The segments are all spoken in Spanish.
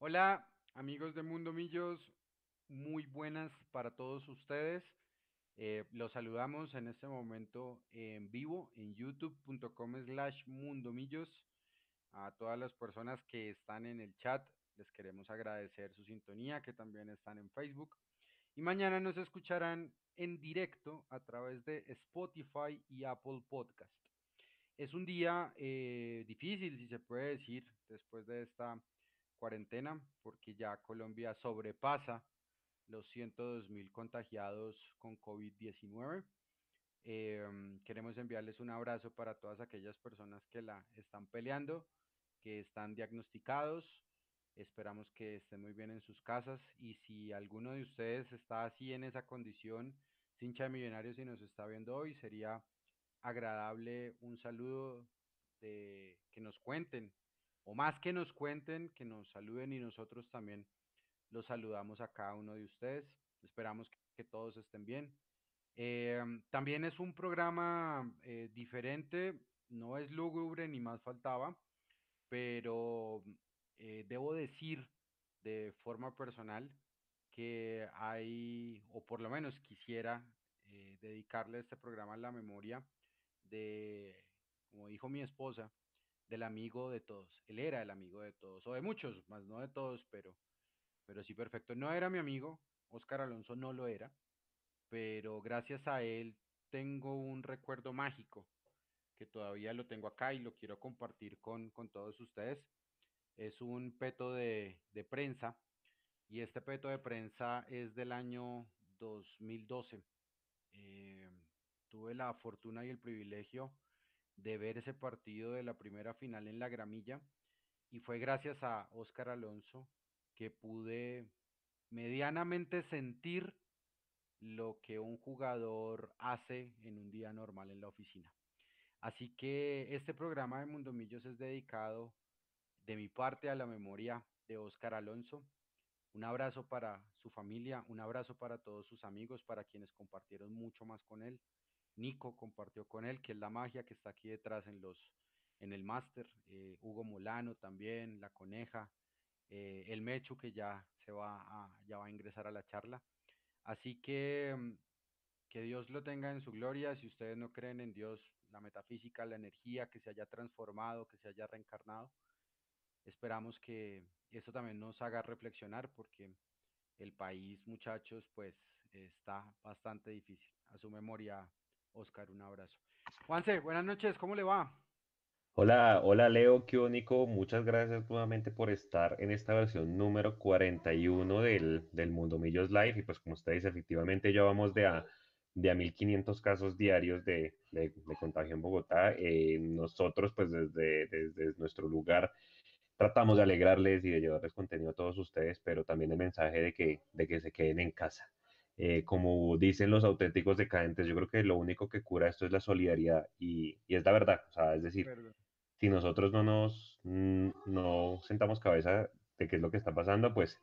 Hola, amigos de Mundo Millos, muy buenas para todos ustedes. Eh, los saludamos en este momento en vivo en youtube.com slash mundomillos. A todas las personas que están en el chat, les queremos agradecer su sintonía, que también están en Facebook. Y mañana nos escucharán en directo a través de Spotify y Apple Podcast. Es un día eh, difícil, si se puede decir, después de esta cuarentena, porque ya Colombia sobrepasa los 102 mil contagiados con COVID-19. Em, queremos enviarles un abrazo para todas aquellas personas que la están peleando, que están diagnosticados. Esperamos que estén muy bien en sus casas y si alguno de ustedes está así en esa condición, hincha de millonarios y nos está viendo hoy, sería agradable un saludo de que nos cuenten o más que nos cuenten, que nos saluden y nosotros también los saludamos a cada uno de ustedes. Esperamos que, todos estén bien. Eh, también es un programa eh, diferente, no es lúgubre ni más faltaba, pero eh, debo decir de forma personal que hay, o por lo menos quisiera dedicarle este programa a la memoria de, como dijo mi esposa, del amigo de todos. Él era el amigo de todos, o de muchos, más no de todos, pero, pero sí perfecto. No era mi amigo, Oscar Alonso no lo era, pero gracias a él tengo un recuerdo mágico que todavía lo tengo acá y lo quiero compartir con, con todos ustedes. Es un peto de, de prensa y este peto de prensa es del año 2012. Eh, tuve la fortuna y el privilegio de ver ese partido de la primera final en la gramilla y fue gracias a Óscar Alonso que pude medianamente sentir lo que un jugador hace en un día normal en la oficina. Así que este programa de Mundo Millos es dedicado de mi parte a la memoria de Óscar Alonso. Un abrazo para su familia, un abrazo para todos sus amigos, para quienes compartieron mucho más con él. Nico compartió con él, que es la magia que está aquí detrás en los en el máster, eh, Hugo Molano también, la coneja, eh, el Mechu que ya se va a, ya va a ingresar a la charla. Así que mm, que Dios lo tenga en su gloria. Si ustedes no creen en Dios, la metafísica, la energía que se haya transformado, que se haya reencarnado, esperamos que eso también nos haga reflexionar porque el país, muchachos, pues está bastante difícil. A su memoria, Oscar, un abrazo. Juanse, buenas noches, ¿cómo le va? Hola, hola Leo, qué único. Muchas gracias nuevamente por estar en esta versión número 41 del, del Mundo Millos Live. Y pues como usted dice, efectivamente ya vamos de a, de a 1500 casos diarios de, de, contagio en Bogotá. Eh, nosotros pues desde, desde nuestro lugar tratamos de alegrarles y de llevarles contenido a todos ustedes, pero también el mensaje de que, de que se queden en casa. Eh, como dicen los auténticos decadentes, yo creo que lo único que cura esto es la solidaridad y, y es la verdad, o sea, es decir, si nosotros no nos no sentamos cabeza de qué es lo que está pasando, pues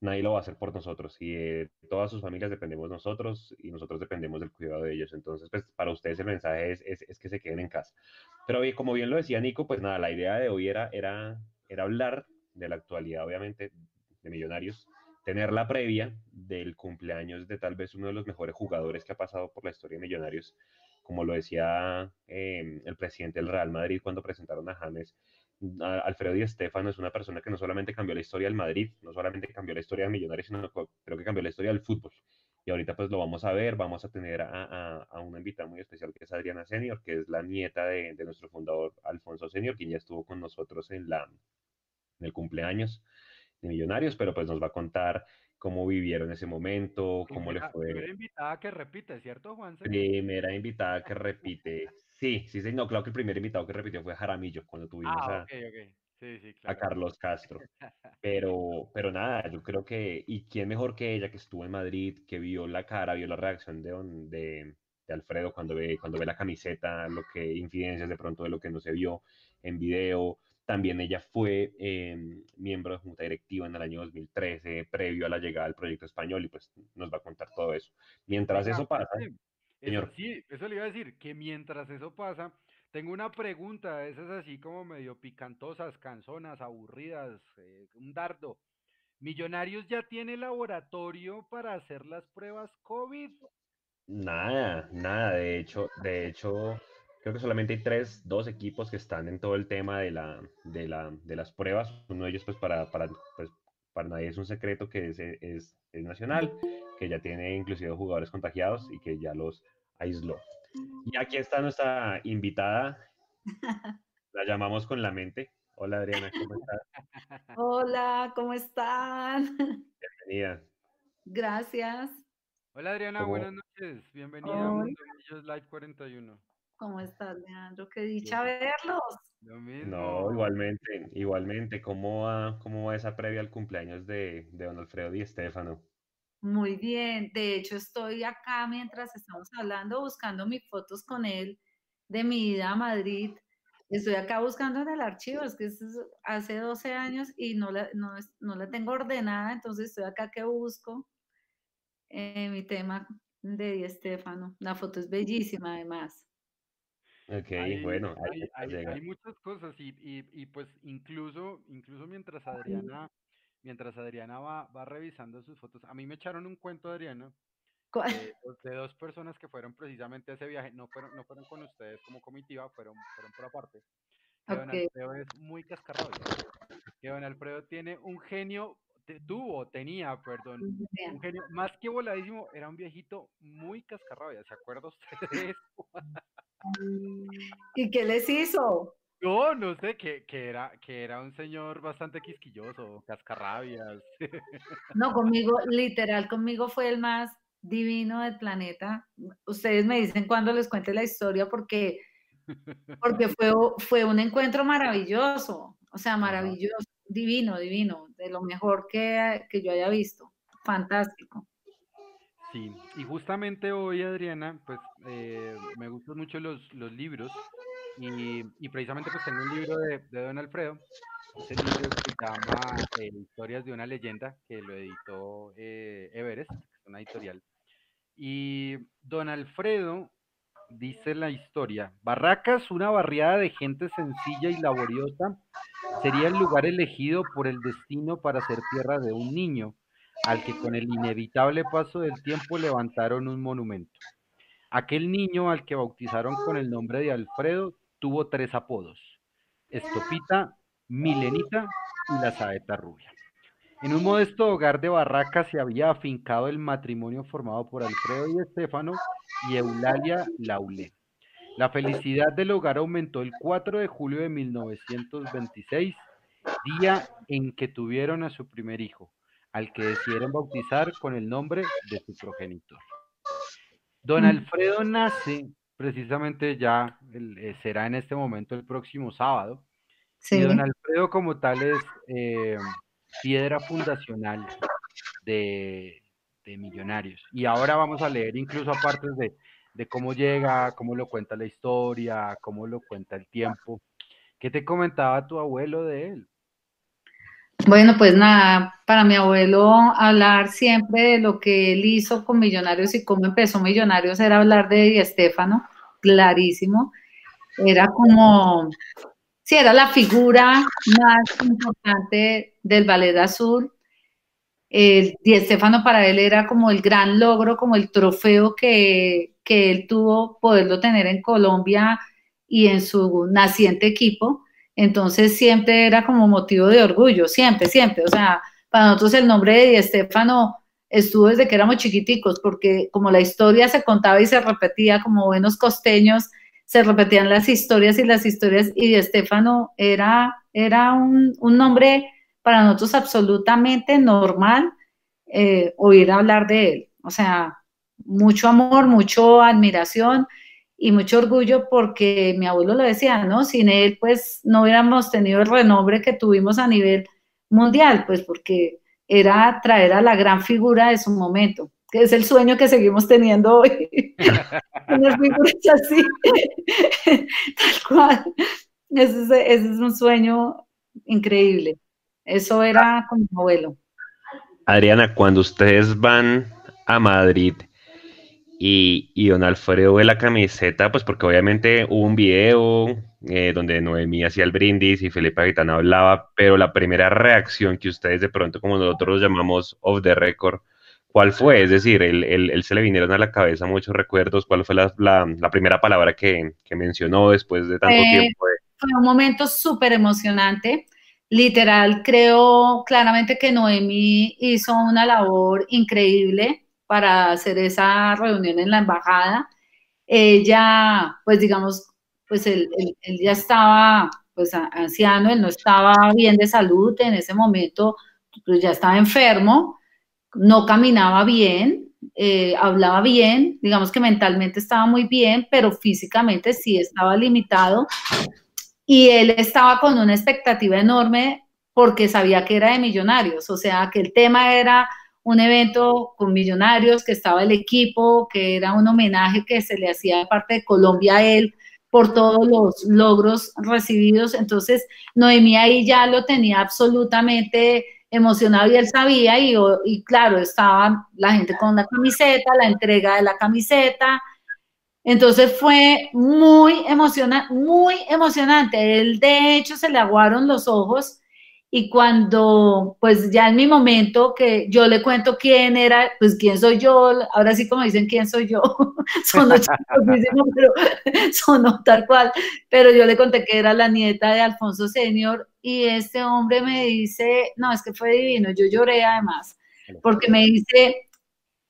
nadie lo va a hacer por nosotros y de todas sus familias dependemos nosotros y nosotros dependemos del cuidado de ellos. Entonces, pues para ustedes el mensaje es, es, es que se queden en casa. Pero bien, como bien lo decía Nico, pues nada, la idea de hoy era, era, era hablar de la actualidad, obviamente, de Millonarios, tener la previa del cumpleaños de tal vez uno de los mejores jugadores que ha pasado por la historia de Millonarios, como lo decía eh, el presidente del Real Madrid cuando presentaron a James. Alfredo Di Stefano es una persona que no solamente cambió la historia del Madrid, no solamente cambió la historia de Millonarios, sino creo que cambió la historia del fútbol. Y ahorita pues lo vamos a ver, vamos a tener a una invitada muy especial que es Adriana Senior, que es la nieta de, de nuestro fundador Alfonso Senior, quien ya estuvo con nosotros en, la, en el cumpleaños de Millonarios, pero pues nos va a contar cómo vivieron ese momento, cómo le fue. Primera invitada que repite, ¿cierto, Juan? Primera invitada que repite. Sí, sí, sí, no, claro que el primer invitado que repitió fue Jaramillo, cuando tuvimos ah, a, okay, okay. Sí, sí, claro. a Carlos Castro. Pero, pero nada, yo creo que, y quién mejor que ella que estuvo en Madrid, que vio la cara, vio la reacción de, de, de Alfredo cuando ve, cuando ve la camiseta, lo que, infidencias de pronto de lo que no se vio en video, también ella fue eh, miembro de Junta Directiva en el año 2013, previo a la llegada del proyecto español, y pues nos va a contar todo eso. Mientras eso pasa, señor. sí, eso le iba a decir, que mientras eso pasa, tengo una pregunta, esas así como medio picantosas, canzonas, aburridas, eh, un dardo. ¿Millonarios ya tiene laboratorio para hacer las pruebas COVID? Nada, nada. De hecho, de hecho, creo que solamente hay tres, dos equipos que están en todo el tema de la, de la, de las pruebas. Uno de ellos, pues, para, para, pues, para nadie es un secreto que es, es, es nacional, que ya tiene inclusive jugadores contagiados y que ya los aisló. Y aquí está nuestra invitada. La llamamos con la mente. Hola Adriana, ¿cómo estás? Hola, ¿cómo están? Bienvenida. Gracias. Hola Adriana, buenas noches. Bienvenida a Mundo Millos Live 41. ¿Cómo estás, Leandro? Qué dicha verlos. Lo mismo. No, igualmente, igualmente. ¿Cómo va, cómo va esa previa al cumpleaños de, de don Alfredo Di Stefano? Muy bien, de hecho estoy acá mientras estamos hablando buscando mis fotos con él de mi ida a Madrid. Estoy acá buscando en el archivo, es que es hace 12 años y no la, no, no la tengo ordenada, entonces estoy acá que busco eh, mi tema de Di Stefano. La foto es bellísima además. Ok, Hay, bueno, hay, hay, hay muchas cosas y, y, y pues incluso, incluso mientras Adriana, mientras Adriana va, va revisando sus fotos, a mí me echaron un cuento, Adriana, de, dos- de dos personas que fueron precisamente a ese viaje, no fueron, no fueron con ustedes como comitiva, fueron, fueron por aparte. Que don Ok. Alfredo es muy cascarrabia. Que don Alfredo tiene un genio, te- tuvo, tenía, perdón, un genio más que voladísimo, era un viejito muy cascarrabia. ¿Se acuerda usted de eso? ¿Y qué les hizo? No, no sé, que, que era, que era un señor bastante quisquilloso, cascarrabias. No, conmigo, literal, conmigo fue el más divino del planeta. Ustedes me dicen cuando les cuente la historia porque, porque fue, fue un encuentro maravilloso, o sea, maravilloso, divino, divino, de lo mejor que, que yo haya visto. Fantástico. Sí, y justamente hoy, Adriana, pues eh, me gustan mucho los, libros y, precisamente pues tengo un libro de, de Don Alfredo, ese libro se llama eh, Historias de una leyenda, que lo editó eh, Everest, que es una editorial. Y Don Alfredo dice la historia, Barracas, una barriada de gente sencilla y laboriosa, sería el lugar elegido por el destino para ser tierra de un niño al que con el inevitable paso del tiempo levantaron un monumento. Aquel niño al que bautizaron con el nombre de Alfredo tuvo tres apodos, Estopita, Milenita y la Saeta Rubia. En un modesto hogar de Barracas se había afincado el matrimonio formado por Alfredo y Estefano y Eulalia Laulé. La felicidad del hogar aumentó el 4 de julio de 1926, día en que tuvieron a su primer hijo, al que decidieron bautizar con el nombre de su progenitor. Don Mm. Alfredo nace precisamente ya, el- eh, será en este momento el próximo sábado, y Sí. don Alfredo como tal es eh, piedra fundacional de, de Millonarios. Y ahora vamos a leer incluso aparte de, de cómo llega, cómo lo cuenta la historia, cómo lo cuenta el tiempo. ¿Qué te comentaba tu abuelo de él? Bueno, pues nada, para mi abuelo hablar siempre de lo que él hizo con Millonarios y cómo empezó Millonarios era hablar de Di Stéfano, clarísimo. Era como, sí, era la figura más importante del Ballet Azul. El Di Stéfano para él era como el gran logro, como el trofeo que, que él tuvo poderlo tener en Colombia y en su naciente equipo. Entonces siempre era como motivo de orgullo, siempre, siempre. O sea, para nosotros el nombre de Di Estefano estuvo desde que éramos chiquiticos, porque como la historia se contaba y se repetía como buenos costeños, se repetían las historias y las historias, y Di Estefano era, era un, nombre para nosotros absolutamente normal eh, oír hablar de él. O sea, mucho amor, mucha admiración y mucho orgullo porque mi abuelo lo decía, ¿no? Sin él, pues no hubiéramos tenido el renombre que tuvimos a nivel mundial, pues porque era traer a la gran figura de su momento, que es el sueño que seguimos teniendo hoy. Tener figuras así, tal cual. Ese es, ese es un sueño increíble. Eso era con mi abuelo. Adriana, cuando ustedes van a Madrid y, y, don Alfredo ve la camiseta, pues porque obviamente hubo un video eh, donde Noemí hacía el brindis y Felipe Gaitán hablaba, pero la primera reacción que ustedes de pronto, como nosotros los llamamos off the record, ¿cuál fue? Es decir, él, él, se le vinieron a la cabeza muchos recuerdos, ¿cuál fue la, la, primera palabra que, que, mencionó después de tanto tiempo? Fue un momento súper emocionante. Literal, creo claramente que Noemí hizo una labor increíble para hacer esa reunión en la embajada. Ella, pues digamos, pues él, ya estaba pues anciano, él no estaba bien de salud en ese momento, pues ya estaba enfermo, no caminaba bien, eh, hablaba bien, digamos que mentalmente estaba muy bien, pero físicamente sí estaba limitado. Y él estaba con una expectativa enorme porque sabía que era de millonarios, o sea, que el tema era un evento con millonarios, que estaba el equipo, que era un homenaje que se le hacía de parte de Colombia a él por todos los logros recibidos. Entonces, Noemí ahí ya lo tenía absolutamente emocionado y él sabía y, y claro, estaba la gente con la camiseta, la entrega de la camiseta. Entonces fue muy emocionante, muy emocionante. Él de hecho se le aguaron los ojos y cuando, pues ya en mi momento que yo le cuento quién era, pues quién soy yo, ahora sí como dicen quién soy yo, sonó pero sonó tal cual, pero yo le conté que era la nieta de Alfonso Senior y este hombre me dice, no, es que fue divino, yo lloré además, porque me dice,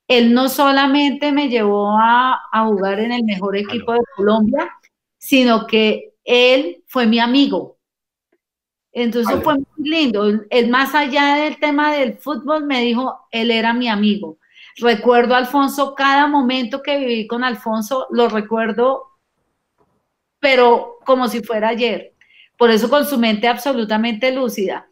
él no solamente me llevó a, a jugar en el mejor equipo de Colombia, sino que él fue mi amigo entonces fue muy lindo. Él, más allá del tema del fútbol, me dijo, él era mi amigo. Recuerdo a Alfonso, cada momento que viví con Alfonso, lo recuerdo, pero como si fuera ayer. Por eso con su mente absolutamente lúcida.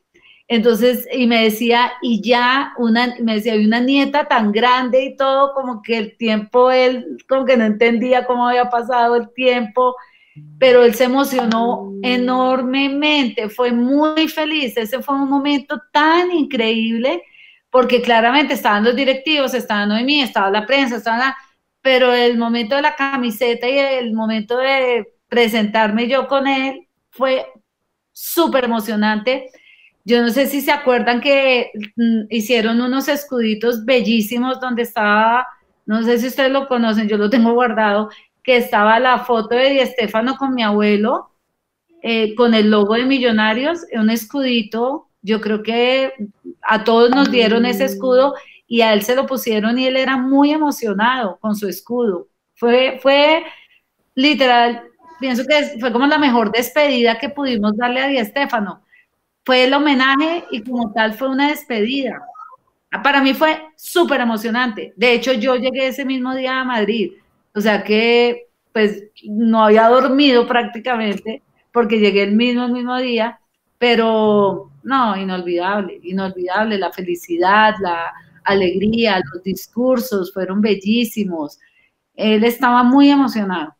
Entonces, y me decía, y ya una, me decía, hay una nieta tan grande y todo, como que el tiempo, él como que no entendía cómo había pasado el tiempo, pero él se emocionó enormemente, fue muy feliz, ese fue un momento tan increíble, porque claramente estaban los directivos, estaba Noemí, estaba la prensa, estaba la, pero el momento de la camiseta y el momento de presentarme yo con él fue súper emocionante. Yo no sé si se acuerdan que mm, hicieron unos escuditos bellísimos donde estaba, no sé si ustedes lo conocen, yo lo tengo guardado, que estaba la foto de Di Estefano con mi abuelo, eh, con el logo de Millonarios, un escudito. Yo creo que a todos nos dieron ese escudo y a él se lo pusieron y él era muy emocionado con su escudo. Fue, fue literal, pienso que fue como la mejor despedida que pudimos darle a Di Estefano. Fue el homenaje y como tal fue una despedida. Para mí fue súper emocionante. De hecho, yo llegué ese mismo día a Madrid o sea que pues no había dormido prácticamente porque llegué el mismo, mismo día, pero no, inolvidable, inolvidable, la felicidad, la alegría, los discursos fueron bellísimos. Él estaba muy emocionado.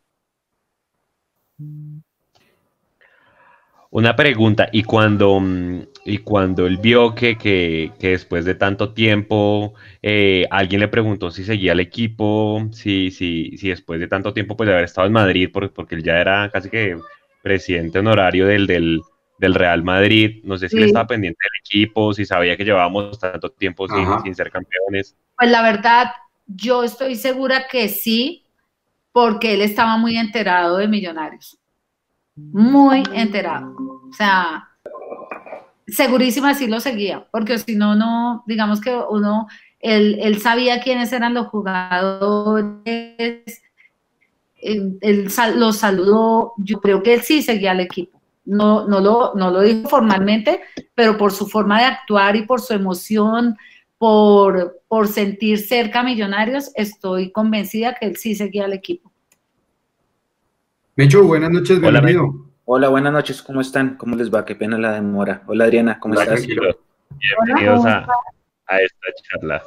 Una pregunta, y cuando, mm, y cuando él vio que, que, que después de tanto tiempo eh, alguien le preguntó si seguía el equipo, si, si, si después de tanto tiempo pues de haber estado en Madrid, porque, porque él ya era casi que presidente honorario del, del, del Real Madrid, no sé si él estaba pendiente del equipo, si sabía que llevábamos tanto tiempo sin, sin ser campeones. Pues la verdad, yo estoy segura que sí, porque él estaba muy enterado de Millonarios muy enterado. O sea, segurísima sí lo seguía, porque si no, no, digamos que uno, él, sabía quiénes eran los jugadores, él, los saludó, yo creo que él sí seguía al equipo. No, no, lo, no lo dijo formalmente, pero por su forma de actuar y por su emoción, por, por sentir cerca Millonarios, estoy convencida que él sí seguía al equipo. Mecho, buenas noches, bienvenido. Hola, buenas noches, ¿cómo están? ¿Cómo les va? Qué pena la demora. Hola Adriana, ¿cómo estás? Bienvenidos a, esta charla.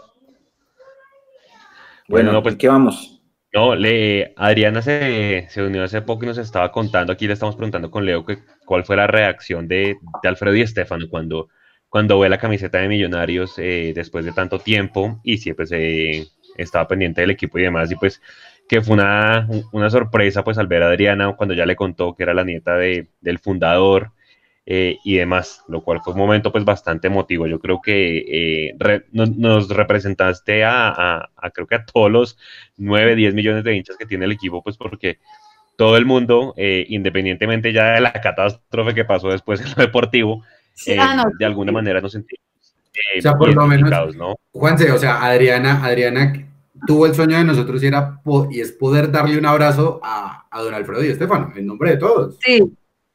Bueno, no, pues, ¿qué vamos? No, le, Adriana se, unió hace poco y nos estaba contando, aquí le estamos preguntando con Leo que, cuál fue la reacción de, Alfredo y Estefano cuando, cuando ve la camiseta de Millonarios eh, después de tanto tiempo y siempre se estaba pendiente del equipo y demás, y pues que fue una, una sorpresa pues al ver a Adriana cuando ya le contó que era la nieta de, del fundador eh, y demás, lo cual fue un momento pues bastante emotivo. Yo creo que eh, nos, representaste a, creo que a todos los 9, 10 millones de hinchas que tiene el equipo, pues porque todo el mundo, eh, independientemente ya de la catástrofe que pasó después en lo deportivo, ah, de alguna manera nos sentimos. o sea, por lo menos, ¿no? Juanse, o sea, Adriana, Adriana tuvo el sueño de nosotros y, era y es poder darle un abrazo a, a don Alfredo y Estefano, en nombre de todos. Sí,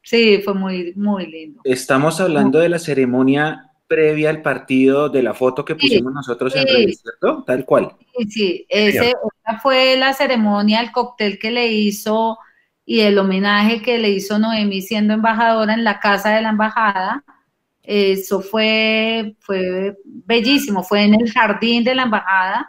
Sí, fue muy, muy lindo. Estamos hablando de la ceremonia previa al partido, de la foto que pusimos nosotros en redes, ¿cierto? Tal cual. Sí, sí, esa fue la ceremonia, el cóctel que le hizo y el homenaje que le hizo Noemí siendo embajadora en la casa de la embajada. Eso fue, fue bellísimo, fue en el jardín de la embajada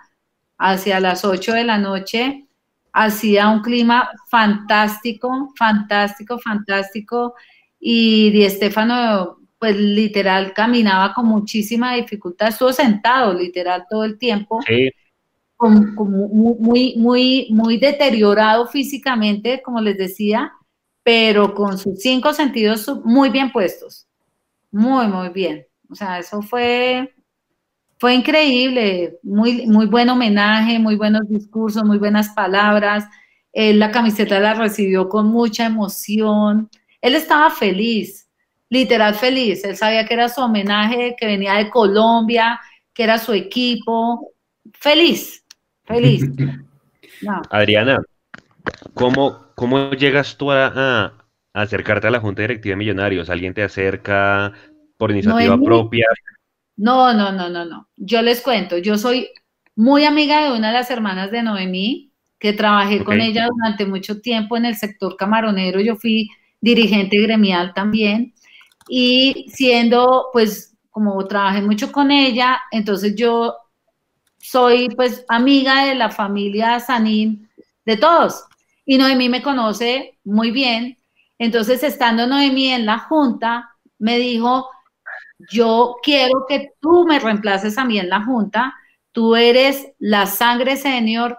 hacia las 8 de la noche hacía un clima fantástico, fantástico, fantástico. Y Di Estefano, pues literal, caminaba con muchísima dificultad, estuvo sentado literal todo el tiempo. muy, muy, muy deteriorado físicamente, como les decía, pero con sus cinco sentidos muy bien puestos. Muy, muy bien. O sea, eso fue fue increíble, muy, muy buen homenaje, muy buenos discursos, muy buenas palabras. Él la camiseta la recibió con mucha emoción. Él estaba feliz, literal feliz. Él sabía que era su homenaje, que venía de Colombia, que era su equipo. Feliz, feliz. Adriana, ¿cómo, ¿cómo llegas tú a, acercarte a la Junta Directiva de Millonarios? ¿Alguien te acerca por iniciativa propia? No, no, no, no, no. Yo les cuento, yo soy muy amiga de una de las hermanas de Noemí, que trabajé con ella durante mucho tiempo en el sector camaronero. Yo fui dirigente gremial también. Y siendo, pues, como trabajé mucho con ella, entonces yo soy, pues, amiga de la familia Sanín, de todos. Y Noemí me conoce muy bien. Entonces, estando Noemí en la junta, me dijo, yo quiero que tú me reemplaces a mí en la junta, tú eres la sangre senior,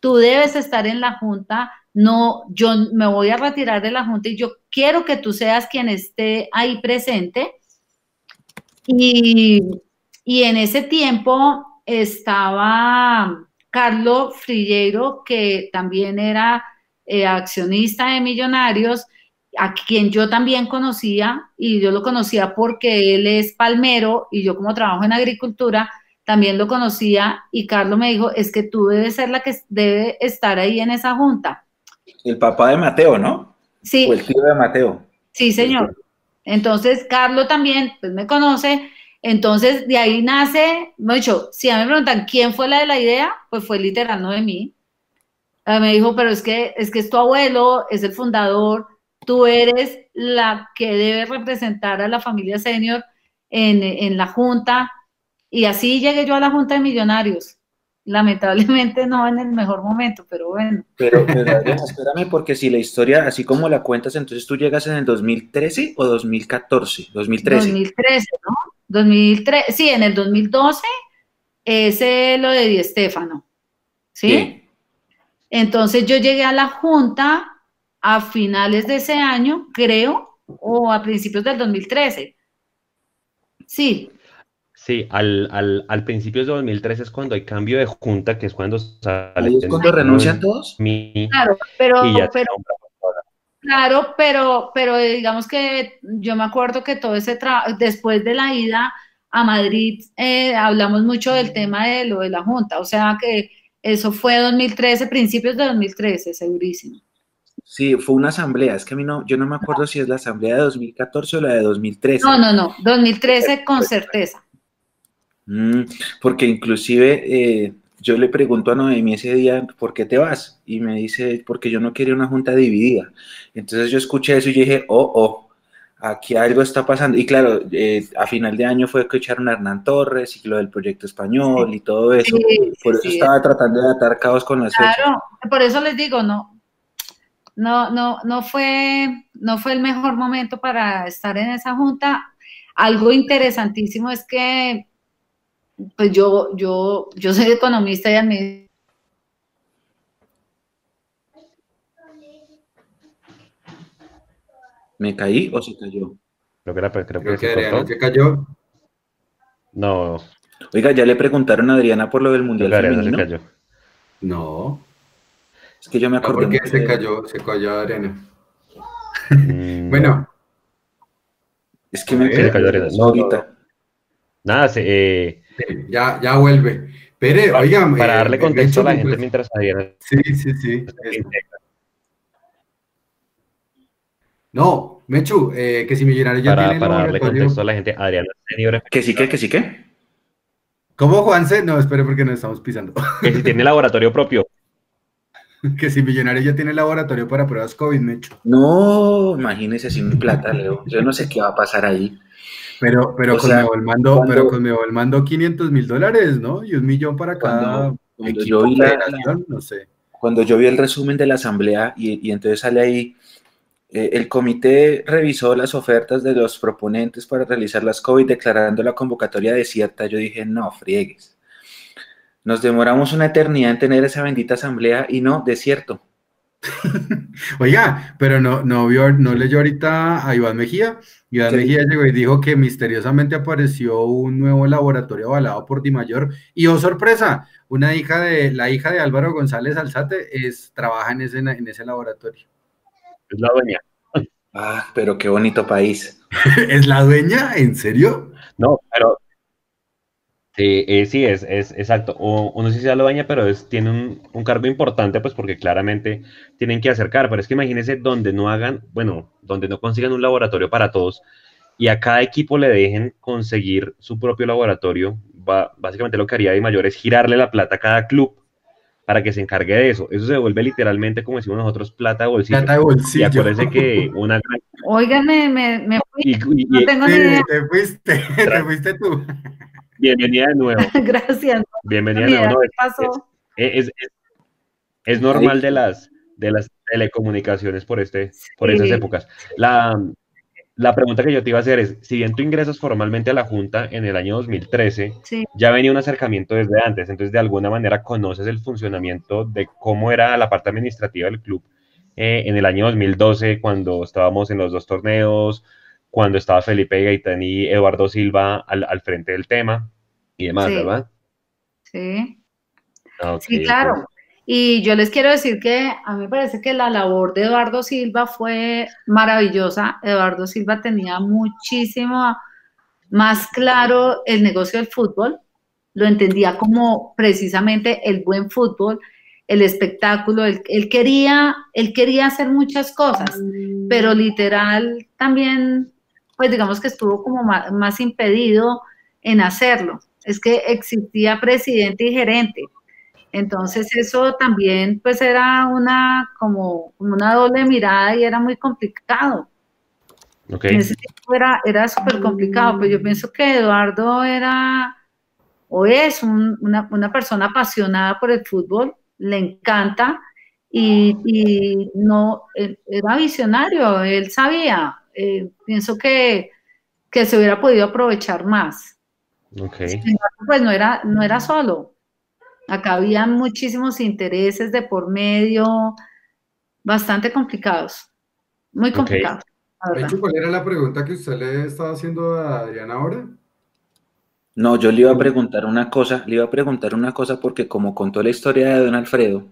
tú debes estar en la junta, no, yo me voy a retirar de la junta y yo quiero que tú seas quien esté ahí presente. Y, en ese tiempo estaba Carlos Frilleiro, que también era eh, accionista de Millonarios, a quien yo también conocía, y yo lo conocía porque él es palmero y yo como trabajo en agricultura, también lo conocía y Carlos me dijo, es que tú debes ser la que debe estar ahí en esa junta. El papá de Mateo, ¿no? Sí. O el tío de Mateo. Sí, señor. Entonces, Carlos también, pues me conoce, entonces de ahí nace, me dicho, si a mí me preguntan quién fue la de la idea, pues fue literal, no de mí. me dijo, pero es que, es que es tu abuelo, es el fundador, tú eres la que debe representar a la familia senior en, la junta. Y así llegué yo a la junta de millonarios. Lamentablemente no en el mejor momento, pero bueno. Pero, espérame, porque si la historia, así como la cuentas, entonces tú llegas en el 2013 o 2014? 2013. 2013, ¿no? 2013, sí, en el 2012 es lo de Di Estefano. ¿sí? Entonces yo llegué a la junta a finales de ese año, creo, o a principios del 2013. Sí. Sí, al, al, al principios de 2013 es cuando hay cambio de junta, que es cuando sale. ¿Es cuando renuncian todos? claro, pero, claro, pero, pero digamos que yo me acuerdo que todo ese trabajo, después de la ida a Madrid, eh, hablamos mucho del tema de lo de la junta, o sea que eso fue 2013, principios de 2013, segurísimo. Sí, fue una asamblea, es que a mí no, yo no me acuerdo si es la asamblea de 2014 o la de 2013. No, no, no, 2013 con certeza. Mm, porque inclusive eh, yo le pregunto a Noemi ese día, ¿por qué te vas? Y me dice, porque yo no quería una junta dividida. Entonces yo escuché eso y dije, oh, oh, aquí algo está pasando. Y claro, eh, a final de año fue que echaron a Hernán Torres y lo del proyecto español y todo eso. por eso estaba tratando de atar caos con las Claro, por eso les digo, no, no, no, no, fue, no fue el mejor momento para estar en esa junta. Algo interesantísimo es que, pues yo, yo, yo soy economista y administradora. ¿Me caí o se cayó? Creo que, era, pues, creo creo que, se cayó. No. Oiga, ya le preguntaron a Adriana por lo del Mundial creo que Se cayó. No. Es que yo me acuerdo. ¿Por qué se cayó, se cayó Adriana? Mm. bueno. Es que me cayó Adriana. No, ahorita. Nada, se, eh... ya, ya vuelve. Pero, oigan. Para darle contexto a la gente mientras Adriana. Sí, sí, sí. No, Mechu, eh, que si Millonarios ya para, tiene Para darle contexto a la gente, Adriana Que sí, que, que sí, que. ¿Cómo, Juanse? No, espere porque nos estamos pisando. Que si tiene laboratorio propio. que si Millonarios ya tiene laboratorio para pruebas COVID, Mechu. No, imagínese sin plata, Leo. Yo no sé qué va a pasar ahí. Pero, pero, con, sea, mando, pero con mando 500 mil dólares, ¿no? Y un millón para cada cuando, yo vi la, no sé. Cuando yo vi el resumen de la asamblea y, y entonces sale ahí, eh, el comité revisó las ofertas de los proponentes para realizar las COVID declarando la convocatoria desierta. Yo dije, no, friegues. Nos demoramos una eternidad en tener esa bendita asamblea y no, desierto. Oiga, pero no, no vio, no leyó ahorita a Iván Mejía. Iván Mejía llegó y dijo que misteriosamente apareció un nuevo laboratorio avalado por Di Mayor. Y oh sorpresa, una hija de, la hija de Álvaro González Alzate es, trabaja en ese, en ese laboratorio. Es la dueña. Ah, pero qué bonito país. ¿Es la dueña? ¿En serio? No, pero Sí, eh, sí, es, es exacto. O, no sé si sea la dueña, pero es, tiene un, cargo importante, pues porque claramente tienen que acercar. Pero es que imagínense donde no hagan, bueno, donde no consigan un laboratorio para todos y a cada equipo le dejen conseguir su propio laboratorio. Va, básicamente lo que haría de mayor es girarle la plata a cada club para que se encargue de eso. Eso se vuelve literalmente, como decimos nosotros, plata de bolsillo. Plata de bolsillo. Y acuérdense que una gran... Oigan, me, me, fui. no tengo ni idea. Te fuiste, te fuiste tú. Bienvenida de nuevo. Gracias. Bienvenida de nuevo. Es, es, normal de las, de las telecomunicaciones por, este, por esas épocas. La, la pregunta que yo te iba a hacer es, si bien tú ingresas formalmente a la Junta en el año 2013, ya venía un acercamiento desde antes, entonces de alguna manera conoces el funcionamiento de cómo era la parte administrativa del club eh, en el año 2012, cuando estábamos en los dos torneos, cuando estaba Felipe Gaitán y Eduardo Silva al, frente del tema y demás, ¿verdad? Sí. Ah, sí, claro. Y yo les quiero decir que a mí me parece que la labor de Eduardo Silva fue maravillosa. Eduardo Silva tenía muchísimo más claro el negocio del fútbol, lo entendía como precisamente el buen fútbol, el espectáculo, él, quería, él quería hacer muchas cosas, pero literal también pues digamos que estuvo como más, impedido en hacerlo. Es que existía presidente y gerente. Entonces eso también pues era una como, una doble mirada y era muy complicado. Okay. En ese tiempo era, era súper complicado, pero yo pienso que Eduardo era o es una, una, persona apasionada por el fútbol, le encanta y, y no, era visionario, él sabía, eh, pienso que, se hubiera podido aprovechar más. Okay. Pues no era, no era solo. Acá había muchísimos intereses de por medio, bastante complicados, muy complicados. ¿Cuál era la pregunta que usted le estaba haciendo a Adriana ahora? No, yo le iba a preguntar una cosa, le iba a preguntar una cosa porque como contó la historia de don Alfredo,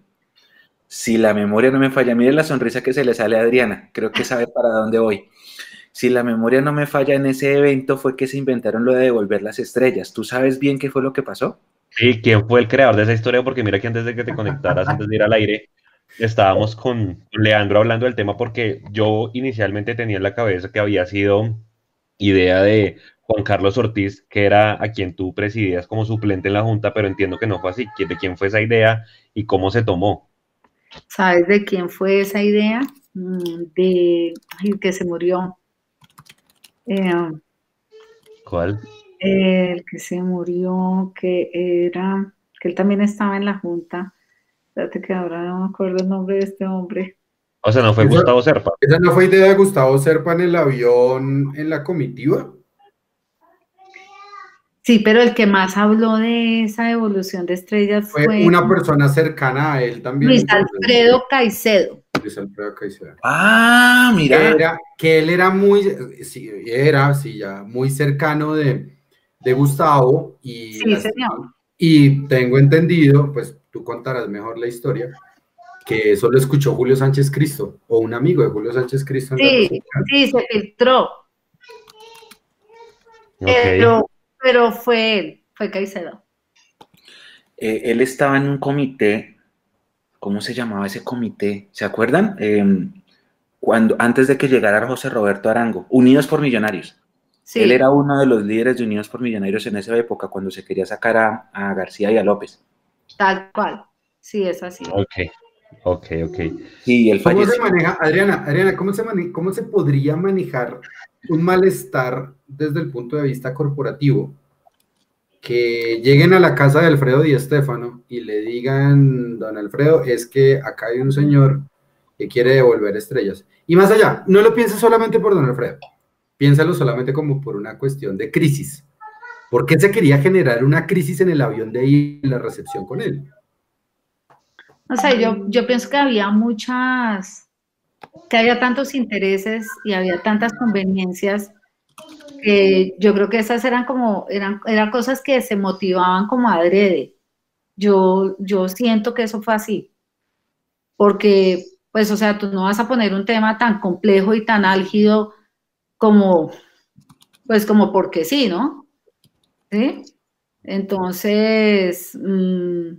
si la memoria no me falla, mire la sonrisa que se le sale a Adriana, creo que sabe para dónde voy. Si la memoria no me falla, en ese evento fue que se inventaron lo de devolver las estrellas. ¿Tú sabes bien qué fue lo que pasó? Sí, quién fue el creador de esa historia, porque mira que antes de que te conectaras, antes de ir al aire, estábamos con Leandro hablando del tema porque yo inicialmente tenía en la cabeza que había sido idea de Juan Carlos Ortiz, que era a quien tú presidías como suplente en la Junta, pero entiendo que no fue así. ¿De quién fue esa idea y cómo se tomó? ¿Sabes de quién fue esa idea? Mm, de que se murió. Eh, ¿Cuál? el que se murió, que era, que él también estaba en la junta. Espérate que ahora no me acuerdo el nombre de este hombre. O sea, no fue Gustavo Serpa. ¿Esa no fue idea de Gustavo Serpa en el avión en la comitiva? Sí, pero el que más habló de esa evolución de estrellas fue, una persona cercana a él también. Luis Alfredo Caicedo. Luis Alfredo Caicedo. Ah, Que, mira. era, que él era muy, sí, era, sí, ya, muy cercano de, de Gustavo y, Sí, señor. y tengo entendido, pues tú contarás mejor la historia, que eso lo escuchó Julio Sánchez Cristo o un amigo de Julio Sánchez Cristo. en la Sí, sí, se filtró, pero, pero fue él, fue Caicedo. Eh, él estaba en un comité. ¿Cómo se llamaba ese comité? ¿Se acuerdan? Em, cuando, antes de que llegara José Roberto Arango, Unidos por Millonarios. Sí, Él era uno de los líderes de Unidos por Millonarios en esa época, cuando se quería sacar a, a García y a López. tal cual. Sí, es así. Ok, ok, ok. Sí, él ¿Cómo se maneja, Adriana, Adriana, ¿cómo se, mane- cómo se podría manejar un malestar desde el punto de vista corporativo? Que lleguen a la casa de Alfredo Di Stéfano y le digan, don Alfredo, es que acá hay un señor que quiere devolver estrellas. Y más allá, no lo pienses solamente por don Alfredo, piénsalo solamente como por una cuestión de crisis. ¿Por qué se quería generar una crisis en el avión de ahí en la recepción con él? O sea, yo, yo pienso que había muchas, que había tantos intereses y había tantas conveniencias yo creo que esas eran como, eran, eran cosas que se motivaban como adrede. Yo, yo siento que eso fue así. Porque, pues, o sea, tú no vas a poner un tema tan complejo y tan álgido como, pues, como porque sí, ¿no? ¿Sí? Entonces, mm,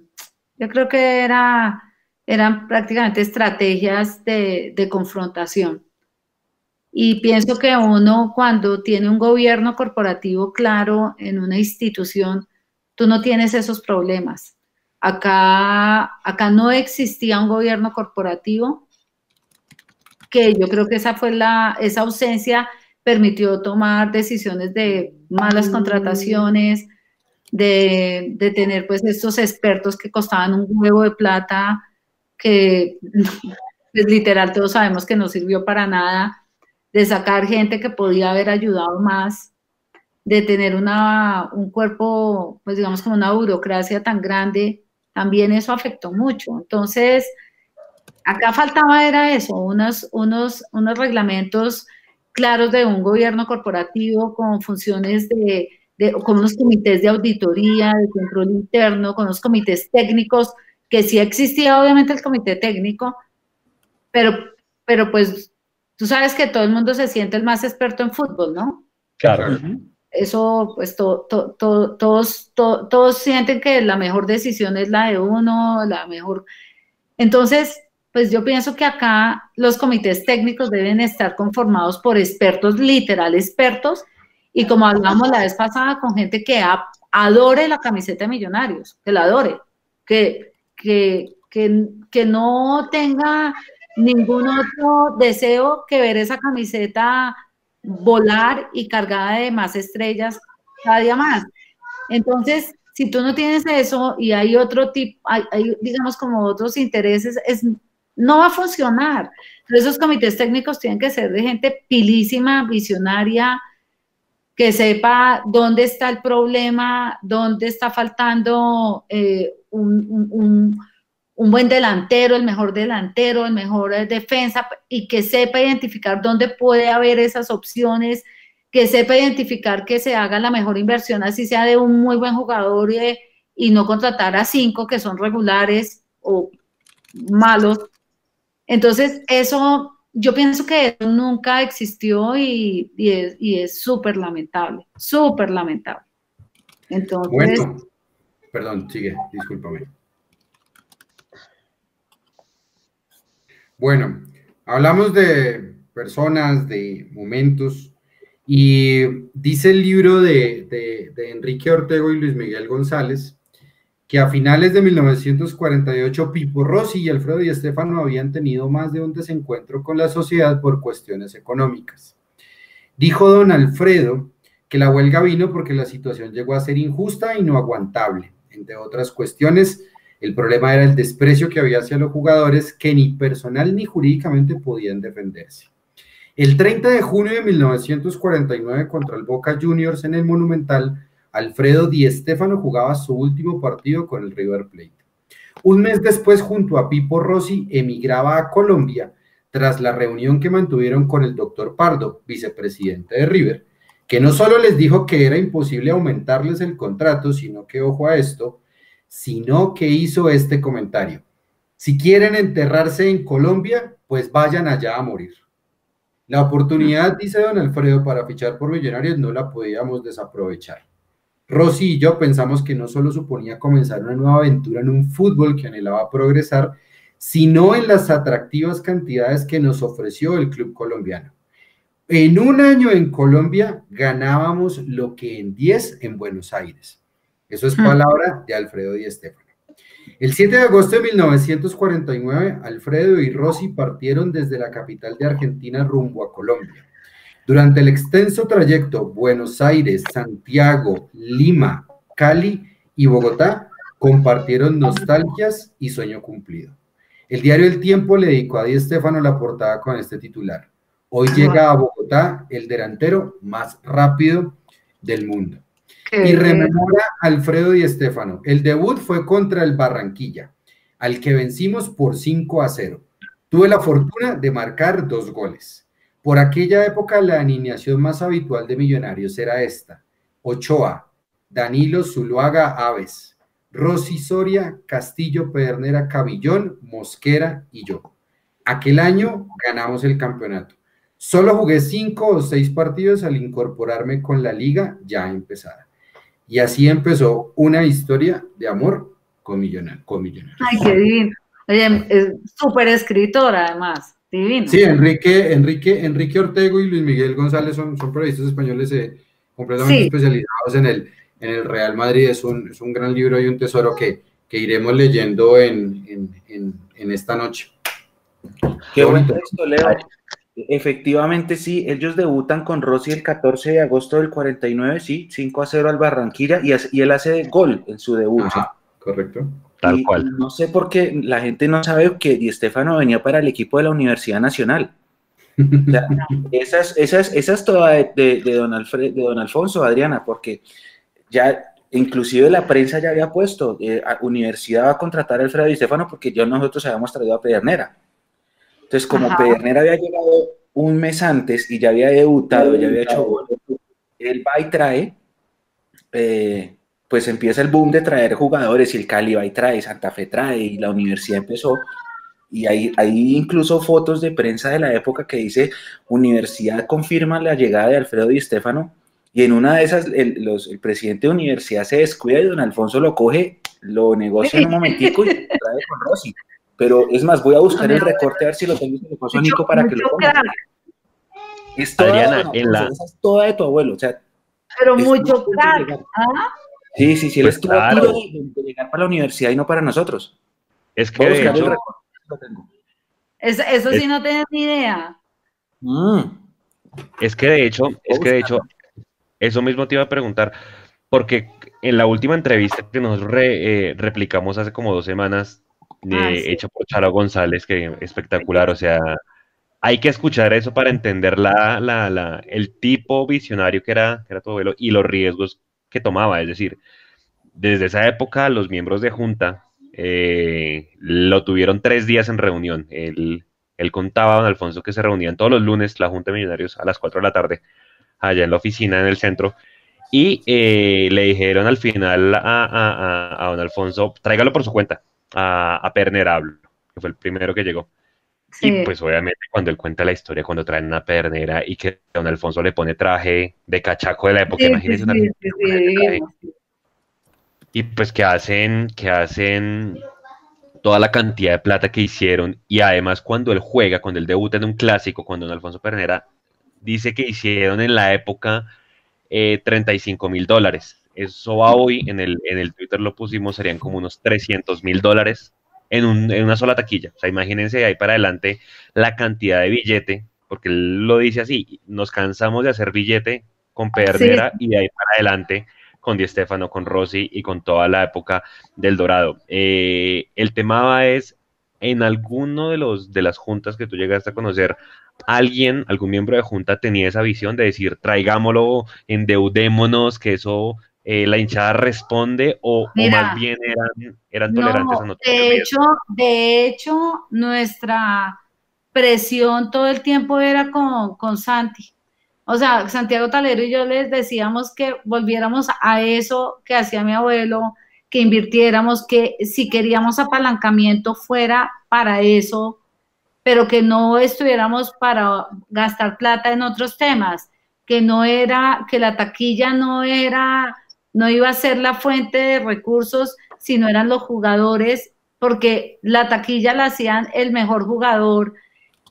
yo creo que era, eran prácticamente estrategias de, de confrontación. Y pienso que uno cuando tiene un gobierno corporativo claro en una institución, tú no tienes esos problemas. Acá, acá no existía un gobierno corporativo, que yo creo que esa fue la, esa ausencia permitió tomar decisiones de malas contrataciones, de, de tener pues estos expertos que costaban un huevo de plata, que pues, literal todos sabemos que no sirvió para nada, de sacar gente que podía haber ayudado más, de tener una, un cuerpo, pues digamos como una burocracia tan grande, también eso afectó mucho. Entonces, acá faltaba era eso, unos, unos, unos reglamentos claros de un gobierno corporativo con funciones de, de, con unos comités de auditoría, de control interno, con unos comités técnicos, que sí existía obviamente el comité técnico, pero, pero pues tú sabes que todo el mundo se siente el más experto en fútbol, ¿no? Claro. Eso, pues to, to, to, todos, todos sienten que la mejor decisión es la de uno, la mejor. Entonces, pues yo pienso que acá los comités técnicos deben estar conformados por expertos, literal expertos, y como hablamos la vez pasada, con gente que adore la camiseta de millonarios, que la adore, que, que, que, que no tenga ningún otro deseo que ver esa camiseta volar y cargada de más estrellas cada día más. Entonces, si tú no tienes eso y hay otro tipo, hay, digamos como otros intereses, es, no va a funcionar. Esos comités técnicos tienen que ser de gente pilísima, visionaria, que sepa dónde está el problema, dónde está faltando eh, un, un, buen delantero, el mejor delantero, el mejor defensa, y que sepa identificar dónde puede haber esas opciones, que sepa identificar que se haga la mejor inversión, así sea de un muy buen jugador y, y no contratar a cinco que son regulares o malos. Entonces, eso yo pienso que nunca existió y, y es súper lamentable, súper lamentable. Entonces, bueno, perdón, sigue, discúlpame. Bueno, hablamos de personas, de momentos, y dice el libro de, de, Enrique Ortego y Luis Miguel González que a finales de 1948 Pipo Rossi y Alfredo Di Stéfano habían tenido más de un desencuentro con la sociedad por cuestiones económicas. Dijo don Alfredo que la huelga vino porque la situación llegó a ser injusta y no aguantable. Entre otras cuestiones, el problema era el desprecio que había hacia los jugadores que ni personal ni jurídicamente podían defenderse. El 30 de junio de 1949 contra el Boca Juniors en el Monumental, Alfredo Di Stéfano jugaba su último partido con el River Plate. Un mes después, junto a Pipo Rossi, emigraba a Colombia tras la reunión que mantuvieron con el doctor Pardo, vicepresidente de River, que no solo les dijo que era imposible aumentarles el contrato, sino que, ojo a esto, sino que hizo este comentario. Si quieren enterrarse en Colombia, pues vayan allá a morir. La oportunidad, dice don Alfredo, para fichar por Millonarios no la podíamos desaprovechar. Rossi y yo pensamos que no solo suponía comenzar una nueva aventura en un fútbol que anhelaba progresar, sino en las atractivas cantidades que nos ofreció el club colombiano. En un año en Colombia ganábamos lo que en 10 en Buenos Aires. Eso es palabra de Alfredo Di Stéfano. El 7 de agosto de 1949, Alfredo y Rossi partieron desde la capital de Argentina rumbo a Colombia. Durante el extenso trayecto Buenos Aires, Santiago, Lima, Cali y Bogotá, compartieron nostalgias y sueño cumplido. El diario El Tiempo le dedicó a Di Stefano la portada con este titular. Hoy llega a Bogotá el delantero más rápido del mundo. Y rememora Alfredo Di Stefano. El debut fue contra el Barranquilla, al que vencimos por 5 a 0. Tuve la fortuna de marcar dos goles. Por aquella época la alineación más habitual de Millonarios era esta. Ochoa, Danilo Zuluaga Aves, Rosy Soria, Castillo Pedernera Cabillón, Mosquera y yo. Aquel año ganamos el campeonato. Solo jugué cinco o seis partidos al incorporarme con la liga ya empezada. Y así empezó una historia de amor con Millonarios. Ay, qué divino. Oye, es súper escritor además. Divino. Sí, Enrique, Enrique, Enrique Ortego y Luis Miguel González son, son periodistas españoles eh, completamente especializados en el, en el Real Madrid. Es un, es un gran libro y un tesoro que, que iremos leyendo en, en, en, esta noche. Qué bonito esto, Leo. Efectivamente, sí, ellos debutan con Rossi el 14 de agosto del 49, sí, 5 a 0 al Barranquilla y, y él hace gol en su debut. correcto. Tal cual. No sé por qué la gente no sabe que Di Stefano venía para el equipo de la Universidad Nacional. esas, esas, esas todas de, de, don Alfred, de don Alfonso, Adriana, porque ya inclusive la prensa ya había puesto, eh, Universidad va a contratar a Alfredo Di Stefano porque ya nosotros habíamos traído a Pedernera. Entonces, como Pedernera había llegado un mes antes y ya había debutado, ya había hecho gol, él va y trae, eh, pues empieza el boom de traer jugadores y el Cali va y trae, Santa Fe trae y la universidad empezó. Y hay, hay incluso fotos de prensa de la época que dice, universidad confirma la llegada de Alfredo Di Stefano y en una de esas el, los, el presidente de universidad se descuida y don Alfonso lo coge, lo negocia en un momentico y lo trae con Rossi. Pero es más, voy a buscar el recorte a ver si lo tengo en Nico para que lo ponga. Es toda, Adriana, en la... es toda de tu abuelo, o sea, pero mucho crack, ¿ah? Sí, sí, sí, él pues estuvo claro. de, llegar para la universidad y no para nosotros. Es que de hecho, eso, eso sí no tenía ni idea. Mm. Es que de hecho, es que de hecho, eso mismo te iba a preguntar, porque en la última entrevista que nosotros re, eh, replicamos hace como dos semanas, eh, ah, sí. hecho por Charo González, que espectacular, o sea, hay que escuchar eso para entender la, la, la, el tipo visionario que era, que era tu abuelo y los riesgos que tomaba. Es decir, desde esa época los miembros de Junta eh, lo tuvieron tres días en reunión. Él, él contaba, don Alfonso, que se reunían todos los lunes la Junta de Millonarios a las 4 de la tarde, allá en la oficina en el centro. Y eh, le dijeron al final a, a, a, don Alfonso, tráigalo por su cuenta, a, a Pernerable, que fue el primero que llegó. Y pues obviamente cuando él cuenta la historia, cuando traen una pernera y que don Alfonso le pone traje de cachaco de la época, imagínense Y pues que hacen, que hacen toda la cantidad de plata que hicieron y además cuando él juega, cuando él debuta en un clásico, cuando don Alfonso Pernera dice que hicieron en la época eh, 35 mil dólares. Eso va hoy, en el, en el Twitter lo pusimos, serían como unos 300 mil dólares en, un, en una sola taquilla. O sea, imagínense de ahí para adelante la cantidad de billete, porque él lo dice así, nos cansamos de hacer billete con Pedernera sí. y de ahí para adelante con Di Stefano, con Rossi y con toda la época del Dorado. Eh, el tema es, en alguno de, los, de las juntas que tú llegaste a conocer, alguien, algún miembro de junta tenía esa visión de decir, traigámoslo, endeudémonos, que eso eh, la hinchada responde o, más bien eran, tolerantes a no De hecho, de hecho, nuestra presión todo el tiempo era con, con Santi. O sea, Santiago Talero y yo les decíamos que volviéramos a eso que hacía mi abuelo, que invirtiéramos, que si queríamos apalancamiento fuera para eso, pero que no estuviéramos para gastar plata en otros temas, que no era, que la taquilla no era, no iba a ser la fuente de recursos, sino eran los jugadores, porque la taquilla la hacían el mejor jugador.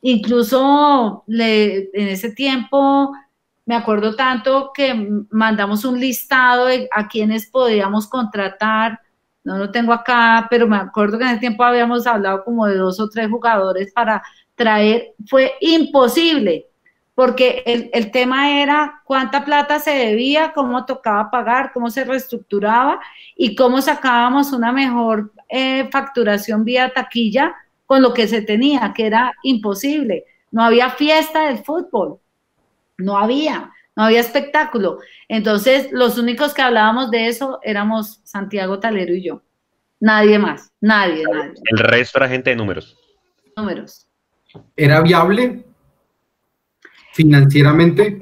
Incluso le, en ese tiempo me acuerdo tanto que mandamos un listado de a quienes podíamos contratar, no lo tengo acá, pero me acuerdo que en ese tiempo habíamos hablado como de dos o tres jugadores para traer, fue imposible, porque el, tema era cuánta plata se debía, cómo tocaba pagar, cómo se reestructuraba y cómo sacábamos una mejor eh, facturación vía taquilla con lo que se tenía, que era imposible. No había fiesta del fútbol no había, no había espectáculo. Entonces, los únicos que hablábamos de eso éramos Santiago Talero y yo. Nadie más, nadie, nadie. El resto era gente de números. Números. ¿Era viable financieramente?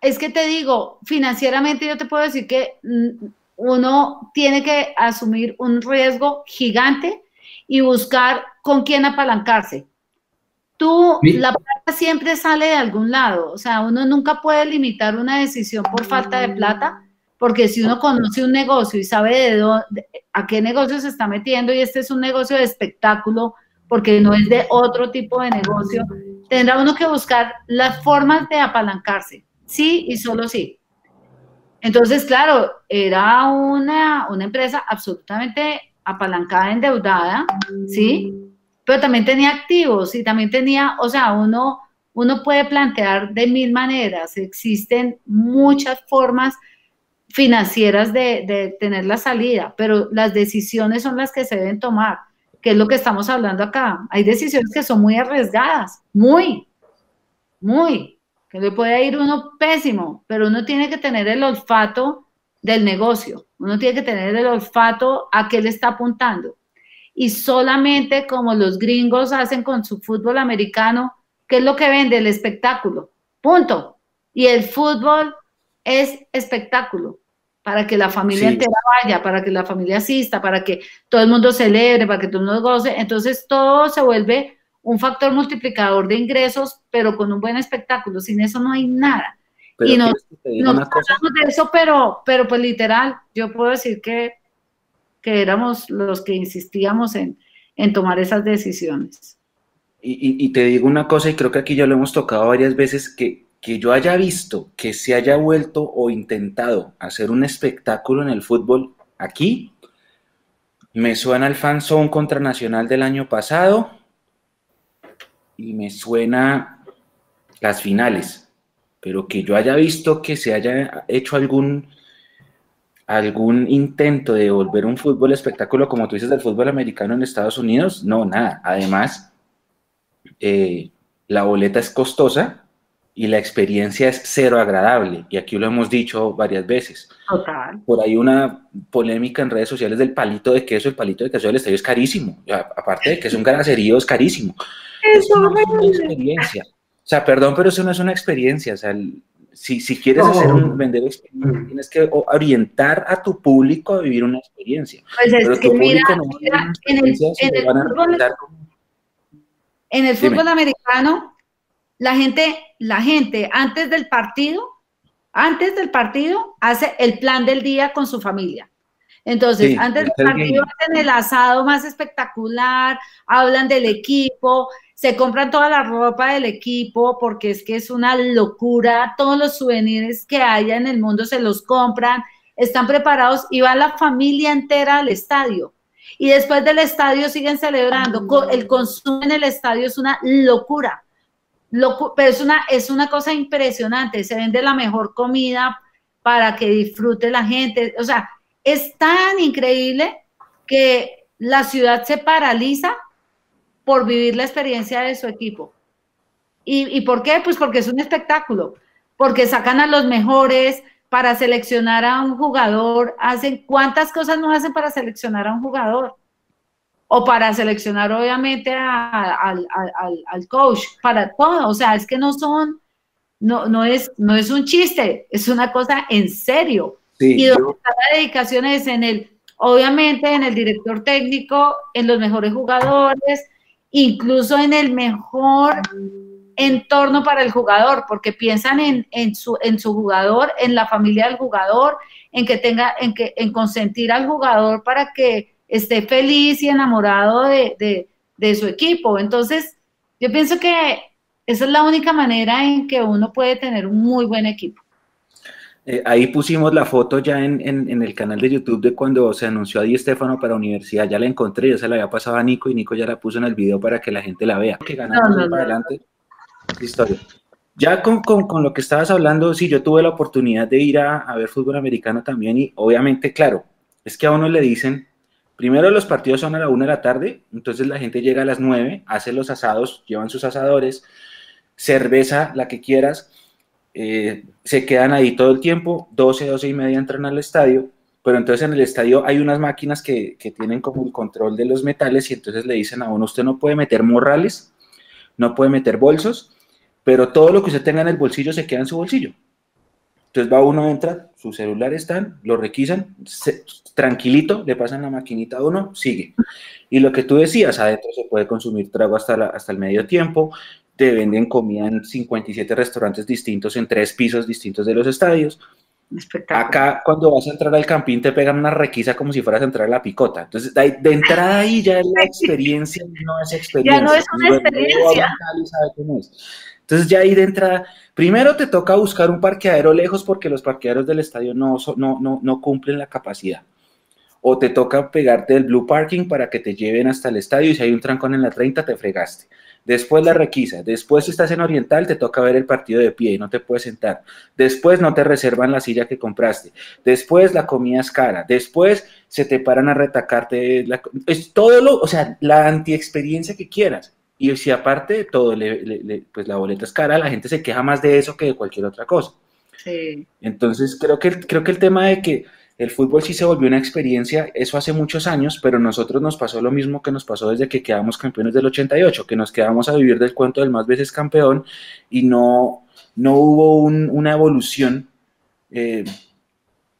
es que te digo, financieramente yo te puedo decir que mm, uno tiene que asumir un riesgo gigante y buscar con quién apalancarse. Tú, la plata siempre sale de algún lado, o sea, uno nunca puede limitar una decisión por falta de plata, porque si uno conoce un negocio y sabe de, dónde, a qué negocio se está metiendo y este es un negocio de espectáculo, porque no es de otro tipo de negocio, tendrá uno que buscar las formas de apalancarse, sí y solo sí. Entonces, claro, era una, una empresa absolutamente apalancada, endeudada, ¿sí? pero también tenía activos y también tenía, o sea, uno, uno puede plantear de mil maneras, existen muchas formas financieras de, tener la salida, pero las decisiones son las que se deben tomar, que es lo que estamos hablando acá. Hay decisiones que son muy arriesgadas, muy, muy, que le puede ir uno pésimo, pero uno tiene que tener el olfato del negocio, uno tiene que tener el olfato a qué le está apuntando y solamente como los gringos hacen con su fútbol americano, ¿qué es lo que vende? El espectáculo. Punto. Y el fútbol es espectáculo para que la familia entera vaya, para que la familia asista, para que todo el mundo celebre, para que todo el mundo goce. Entonces todo se vuelve un factor multiplicador de ingresos, pero con un buen espectáculo. Sin eso no hay nada. y no, no hablamos de eso, pero, pero pues literal, yo puedo decir que que éramos los que insistíamos en, tomar esas decisiones. Y, te digo una cosa, y creo que aquí ya lo hemos tocado varias veces, que, que yo haya visto que se haya vuelto o intentado hacer un espectáculo en el fútbol aquí, me suena el fanzone contra Nacional del año pasado y me suena las finales, pero que yo haya visto que se haya hecho algún algún intento de volver un fútbol espectáculo, como tú dices, del fútbol americano en Estados Unidos, no, nada. Además, eh, la boleta es costosa y la experiencia es cero agradable. Y aquí lo hemos dicho varias veces. Total. Por ahí una polémica en redes sociales del palito de queso. El palito de queso del estadio es carísimo. Aparte de que es un graserío, es carísimo. Eso no es una experiencia. O sea, perdón, pero eso no es una experiencia. O sea, si, si quieres hacer un vender experiencia, mm. tienes que orientar a tu público a vivir una experiencia. Pues Pero no en el, fútbol, en el fútbol americano, la gente, la gente antes del partido, antes del partido, hace el plan del día con su familia. Entonces, antes del partido hacen el asado más espectacular, hablan del equipo, se compran toda la ropa del equipo porque es que es una locura, todos los souvenirs que haya en el mundo se los compran, están preparados y va la familia entera al estadio. Y después del estadio siguen celebrando. El consumo en el estadio es una locura. Pero es una, es una cosa impresionante. Se vende la mejor comida para que disfrute la gente. O sea, es tan increíble que la ciudad se paraliza por vivir la experiencia de su equipo. ¿Y, por qué? Pues porque es un espectáculo, porque sacan a los mejores para seleccionar a un jugador, hacen cuántas cosas no hacen para seleccionar a un jugador. O para seleccionar, obviamente, al, coach, para todo. O sea, es que no son, no, no, es, no es un chiste, es una cosa en serio. y donde está la dedicación es en el, obviamente, en el director técnico, en los mejores jugadores, incluso en el mejor entorno para el jugador, porque piensan en, en, su, en su jugador, en la familia del jugador, en que tenga, en que, en consentir al jugador para que esté feliz y enamorado de, de, su equipo. Entonces, yo pienso que esa es la única manera en que uno puede tener un muy buen equipo. Eh, ahí pusimos la foto ya en, en, el canal de YouTube de cuando se anunció a Di Stefano para universidad. Ya la encontré, ya se la había pasado a Nico y Nico ya la puso en el video para que la gente la vea. Que ganamos para adelante historia. Ya con, con, lo que estabas hablando, sí, yo tuve la oportunidad de ir a, a, ver fútbol americano también y obviamente, claro, es que a uno le dicen, primero los partidos son a la una de la tarde, entonces la gente llega a las nueve, hace los asados, llevan sus asadores, cerveza, la que quieras, eh, se quedan ahí todo el tiempo, 12, 12 y media entran al estadio, pero entonces en el estadio hay unas máquinas que, que tienen como el control de los metales y entonces le dicen a uno, usted no puede meter morrales, no puede meter bolsos, pero todo lo que usted tenga en el bolsillo se queda en su bolsillo. Entonces va uno, entra, su celular están, lo requisan, tranquilito, le pasan la maquinita a uno, sigue. Y lo que tú decías, adentro se puede consumir trago hasta, hasta el medio tiempo, te venden comida en 57 restaurantes distintos en tres pisos distintos de los estadios. Acá, cuando vas a entrar al campín, te pegan una requisa como si fueras a entrar a la picota. Entonces, de, entrada ahí ya es la experiencia, no es experiencia. Ya no es una experiencia. Entonces ya ahí de entrada, primero te toca buscar un parqueadero lejos porque los parqueaderos del estadio no, no, no, no cumplen la capacidad. O te toca pegarte el blue parking para que te lleven hasta el estadio y si hay un trancón en la 30 te fregaste. Después la requisa. Después si estás en Oriental te toca ver el partido de pie y no te puedes sentar. Después no te reservan la silla que compraste. Después la comida es cara. Después se te paran a retacarte. es todo lo, o sea, la antiexperiencia que quieras. Y si aparte de todo, pues la boleta es cara, la gente se queja más de eso que de cualquier otra cosa. Sí. Entonces, creo que, creo que el tema de que el fútbol sí se volvió una experiencia, eso hace muchos años, pero nosotros nos pasó lo mismo que nos pasó desde que quedamos campeones del 88, que nos quedamos a vivir del cuento del más veces campeón y no, no hubo una evolución. Eh,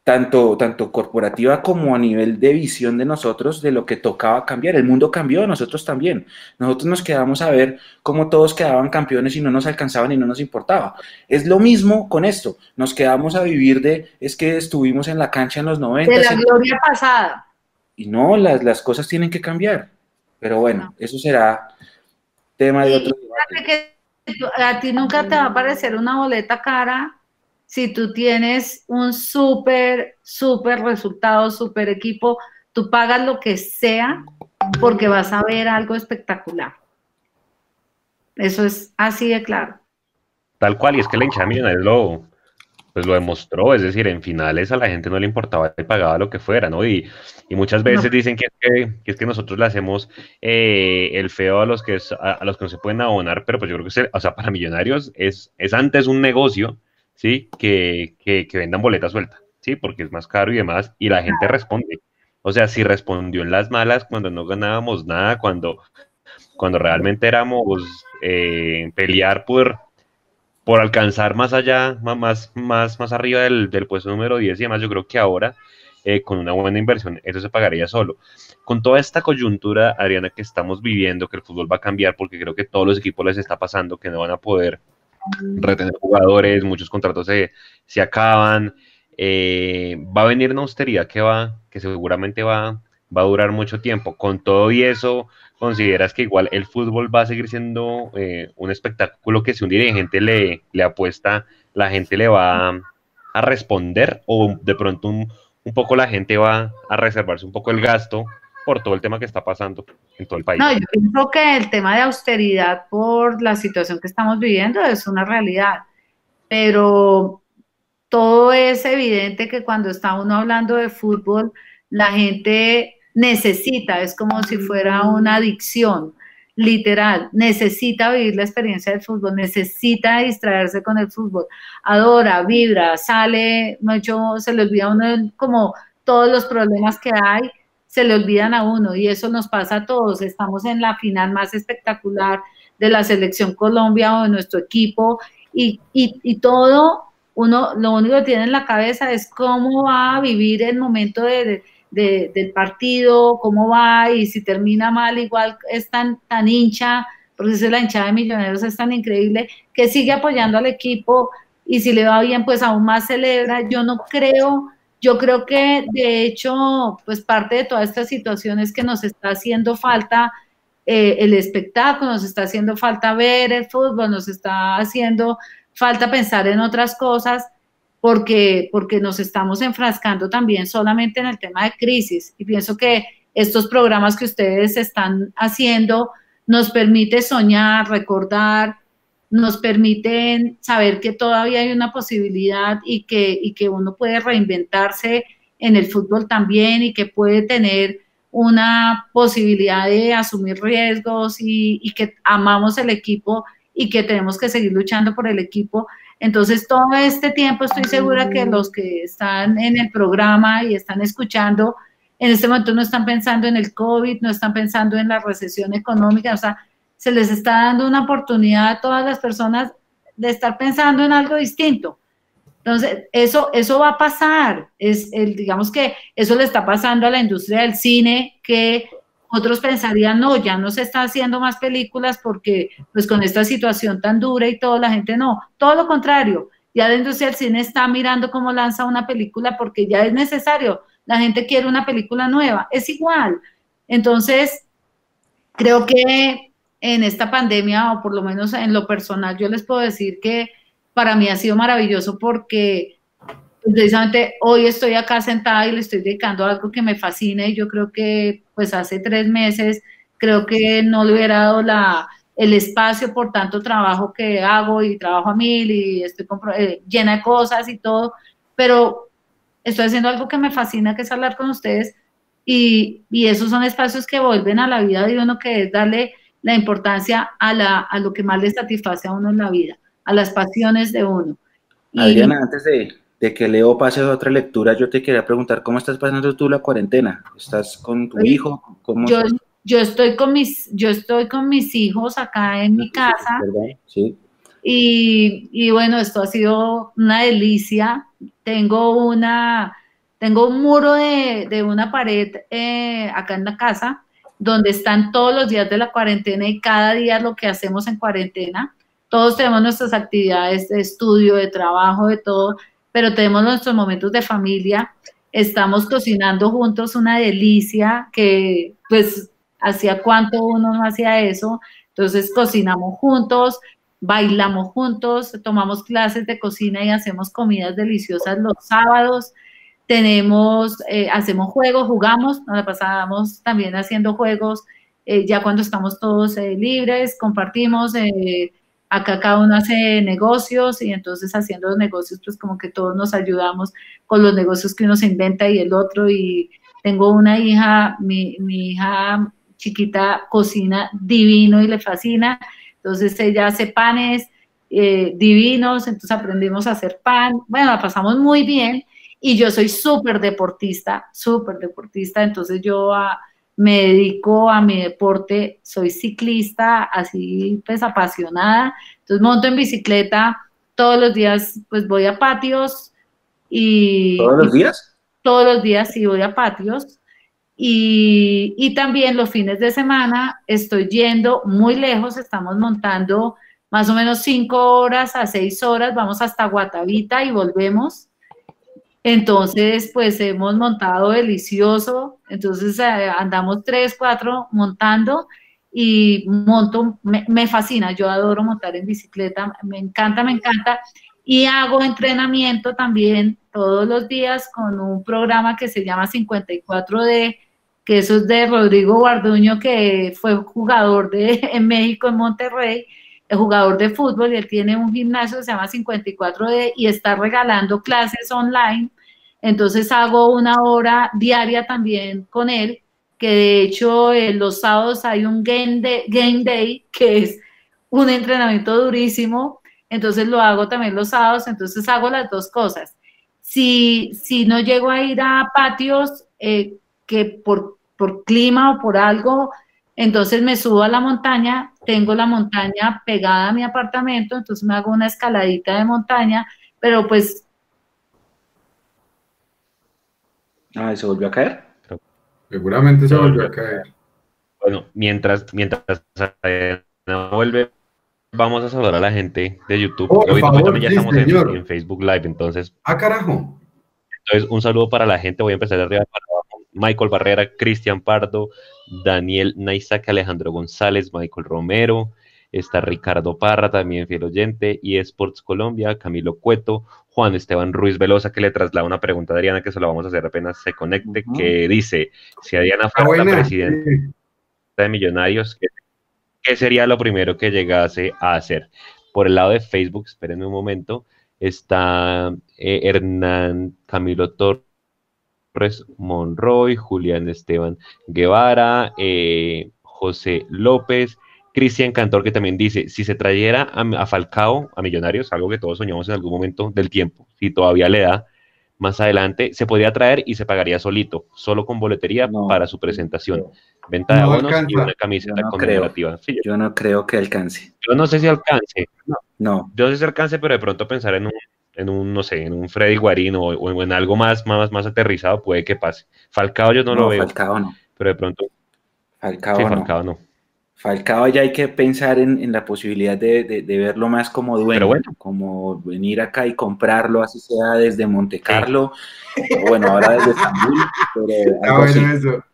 tanto, tanto corporativa como a nivel de visión de nosotros de lo que tocaba cambiar. El mundo cambió, nosotros también. Nosotros nos quedamos a ver cómo todos quedaban campeones y no nos alcanzaban y no nos importaba. Es lo mismo con esto. Nos quedamos a vivir de, es que estuvimos en la cancha en los 90. De la gloria pasada. Y no, las, las cosas tienen que cambiar. Pero bueno, eso será tema de otro debate. a ti nunca te va a parecer una boleta cara si tú tienes un súper, súper resultado, súper equipo, tú pagas lo que sea porque vas a ver algo espectacular. Eso es así de claro. Tal cual, y es que la hinchada lo, pues lo demostró, es decir, en finales a la gente no le importaba, le pagaba lo que fuera, ¿no? Y, muchas veces dicen que es que, nosotros le hacemos eh, el feo a los, que a, los que no se pueden abonar, pero pues yo creo que, o sea, para millonarios es, es antes un negocio ¿sí? Que, que, vendan boletas sueltas, ¿sí? Porque es más caro y demás, y la gente responde. O sea, si respondió en las malas cuando no ganábamos nada, cuando, cuando realmente éramos eh, pelear por, por alcanzar más allá, más, más, más arriba del, del puesto número 10 y demás, yo creo que ahora, eh, con una buena inversión, eso se pagaría solo. Con toda esta coyuntura, Adriana, que estamos viviendo, que el fútbol va a cambiar, porque creo que todos los equipos les está pasando, que no van a poder retener jugadores, muchos contratos se, se acaban. Eh, va a venir una austeridad que va, que seguramente va, va a durar mucho tiempo. Con todo y eso, ¿consideras que igual el fútbol va a seguir siendo eh, un espectáculo que si un dirigente le, le apuesta, la gente le va a responder o de pronto un, un poco la gente va a reservarse un poco el gasto por todo el tema que está pasando en todo el país. No, yo pienso que el tema de austeridad por la situación que estamos viviendo es una realidad, pero todo es evidente que cuando está uno hablando de fútbol, la gente necesita, es como si fuera una adicción. literal, necesita vivir la experiencia del fútbol, necesita distraerse con el fútbol, adora, vibra, sale, mucho, se le olvida uno como todos los problemas que hay, se le olvidan a uno y eso nos pasa a todos. Estamos en la final más espectacular de la selección Colombia o de nuestro equipo y, y todo, uno lo único que tiene en la cabeza es cómo va a vivir el momento de del partido, cómo va y si termina mal, igual es tan, tan hincha, porque es la hinchada de Millonarios es tan increíble, que sigue apoyando al equipo y si le va bien, pues aún más celebra. Yo no creo, yo creo que de hecho, pues parte de toda esta situación es que nos está haciendo falta eh, el espectáculo, nos está haciendo falta ver el fútbol, nos está haciendo falta pensar en otras cosas porque, porque nos estamos enfrascando también solamente en el tema de crisis. Y pienso que estos programas que ustedes están haciendo nos permite soñar, recordar, nos permiten saber que todavía hay una posibilidad y que, y que uno puede reinventarse en el fútbol también y que puede tener una posibilidad de asumir riesgos y, y que amamos el equipo y que tenemos que seguir luchando por el equipo. Entonces, todo este tiempo estoy segura que los que están en el programa y están escuchando, en este momento no están pensando en el COVID, no están pensando en la recesión económica, o sea, se les está dando una oportunidad a todas las personas de estar pensando en algo distinto. Entonces, eso, eso va a pasar. Es el, digamos que eso le está pasando a la industria del cine, que otros pensarían, no, ya no se está haciendo más películas porque pues con esta situación tan dura y todo, la gente no. Todo lo contrario, ya la industria del cine está mirando cómo lanza una película porque ya es necesario. La gente quiere una película nueva. Es igual. Entonces, creo que en esta pandemia, o por lo menos en lo personal, yo les puedo decir que para mí ha sido maravilloso porque precisamente hoy estoy acá sentada y le estoy dedicando algo que me fascina y yo creo que pues hace tres meses creo que no le hubiera dado la, el espacio por tanto trabajo que hago y trabajo a mil y estoy eh, llena de cosas y todo, pero estoy haciendo algo que me fascina, que es hablar con ustedes y, y esos son espacios que vuelven a la vida de uno, que es darle la importancia a, la, a lo que más le satisface a uno en la vida, a las pasiones de uno. Adriana, antes de, de que Leo pase a otra lectura, yo te quería preguntar, ¿cómo estás pasando tú la cuarentena? ¿Estás con tu hijo? yo, yo, estoy con mis, yo estoy con mis hijos acá en mi casa. Sí. Y, y, bueno, esto ha sido una delicia. Tengo una, tengo un muro de, de una pared eh, acá en la casa donde están todos los días de la cuarentena y cada día lo que hacemos en cuarentena. Todos tenemos nuestras actividades de estudio, de trabajo, de todo pero tenemos nuestros momentos de familia, estamos cocinando juntos una delicia que pues hacía cuánto uno no hacía eso, entonces cocinamos juntos, bailamos juntos, tomamos clases de cocina y hacemos comidas deliciosas los sábados, tenemos, eh, hacemos juegos, jugamos, nos la pasamos también haciendo juegos, eh, ya cuando estamos todos eh, libres, compartimos, acá cada uno hace negocios y entonces haciendo los negocios pues como que todos nos ayudamos con los negocios que uno se inventa y el otro. Y tengo una hija, mi, hija chiquita cocina divino y le fascina, entonces ella hace panes divinos, entonces aprendimos a hacer pan, bueno, la pasamos muy bien y yo soy súper deportista, súper deportista, entonces yo a me dedico a mi deporte, soy ciclista, así pues apasionada, entonces monto en bicicleta todos los días, pues voy a patios y... ¿Todos los días? Todos los días sí voy a patios y, y también los fines de semana estoy yendo muy lejos, estamos montando más o menos cinco horas a seis horas, vamos hasta Guatavita y volvemos entonces, pues hemos montado delicioso, entonces eh, andamos tres, cuatro montando y monto, me, fascina, yo adoro montar en bicicleta, me encanta, me encanta. Y hago entrenamiento también todos los días con un programa que se llama 54D, que eso es de Rodrigo Guarduño, que fue jugador de, en México, en Monterrey, el jugador de fútbol, y él tiene un gimnasio que se llama 54D y está regalando clases online. Entonces hago una hora diaria también con él, que de hecho eh, los sábados hay un game day, que es un entrenamiento durísimo, entonces lo hago también los sábados, entonces hago las dos cosas. Si, si no llego a ir a patios eh, que por, por clima o por algo, entonces me subo a la montaña, tengo la montaña pegada a mi apartamento, entonces me hago una escaladita de montaña, pero pues... Ah, ¿se volvió a caer? Seguramente se volvió a caer. Bueno, mientras, mientras no vuelve, vamos a saludar a la gente de YouTube. Oh, Hoy favor, también ya sí, estamos en, Facebook Live, entonces, Ah, carajo. entonces un saludo para la gente. Voy a empezar de arriba para. Michael Barrera, Cristian Pardo, Daniel Naisac, Alejandro González, Michael Romero, está Ricardo Parra, también fiel oyente, y Sports Colombia, Camilo Cueto, Juan Esteban Ruiz Velosa, que le traslada una pregunta a Adriana, que se la vamos a hacer apenas se conecte, que dice, si Adriana fuera la presidenta sí. de Millonarios, ¿qué, qué sería lo primero que llegase a hacer? Por el lado de Facebook, espérenme un momento, está eh, Hernán Camilo Torres Monroy, Julián Esteban Guevara, eh, José López, Cristian Cantor, que también dice, si se trayera a, a Falcao, a Millonarios, algo que todos soñamos en algún momento del tiempo, si todavía le da, más adelante, se podría traer y se pagaría solito, solo con boletería No. para su presentación. Venta de No abonos y una camiseta Yo no conmemorativa. Sí, yo, no creo que alcance. yo no sé si alcance, No. yo sé si alcance, pero de pronto pensar en un, en un no sé, en un Freddy Guarín o, o en algo más, más, más aterrizado puede que pase. Falcao yo no, lo veo, Falcao no. pero de pronto, Falcao sí. Falcao no. Falcao ya hay que pensar en, en la posibilidad de, de- de verlo más como dueño, Pero bueno. como venir acá y comprarlo, así sea desde Monte Carlo, o bueno, ahora desde Estambul, pero Está algo así. bueno eso.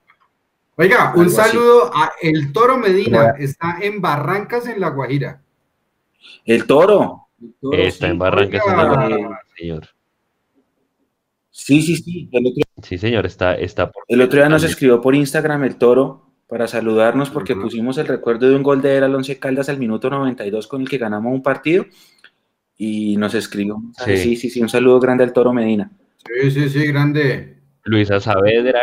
Oiga, un Algo así. saludo a El Toro Medina. Está en Barrancas, en La Guajira. El toro, Está sí. en Guajira. Señor. sí, sí, sí, el otro, Sí, señor, está, está por... el otro día nos escribió por Instagram el toro para saludarnos porque pusimos el recuerdo de un gol de él al Once Caldas al minuto 92 con el que ganamos un partido y nos escribió. Sí. Sí, sí, sí, un saludo grande al toro Medina. Sí, sí, sí, grande. Luisa Saavedra,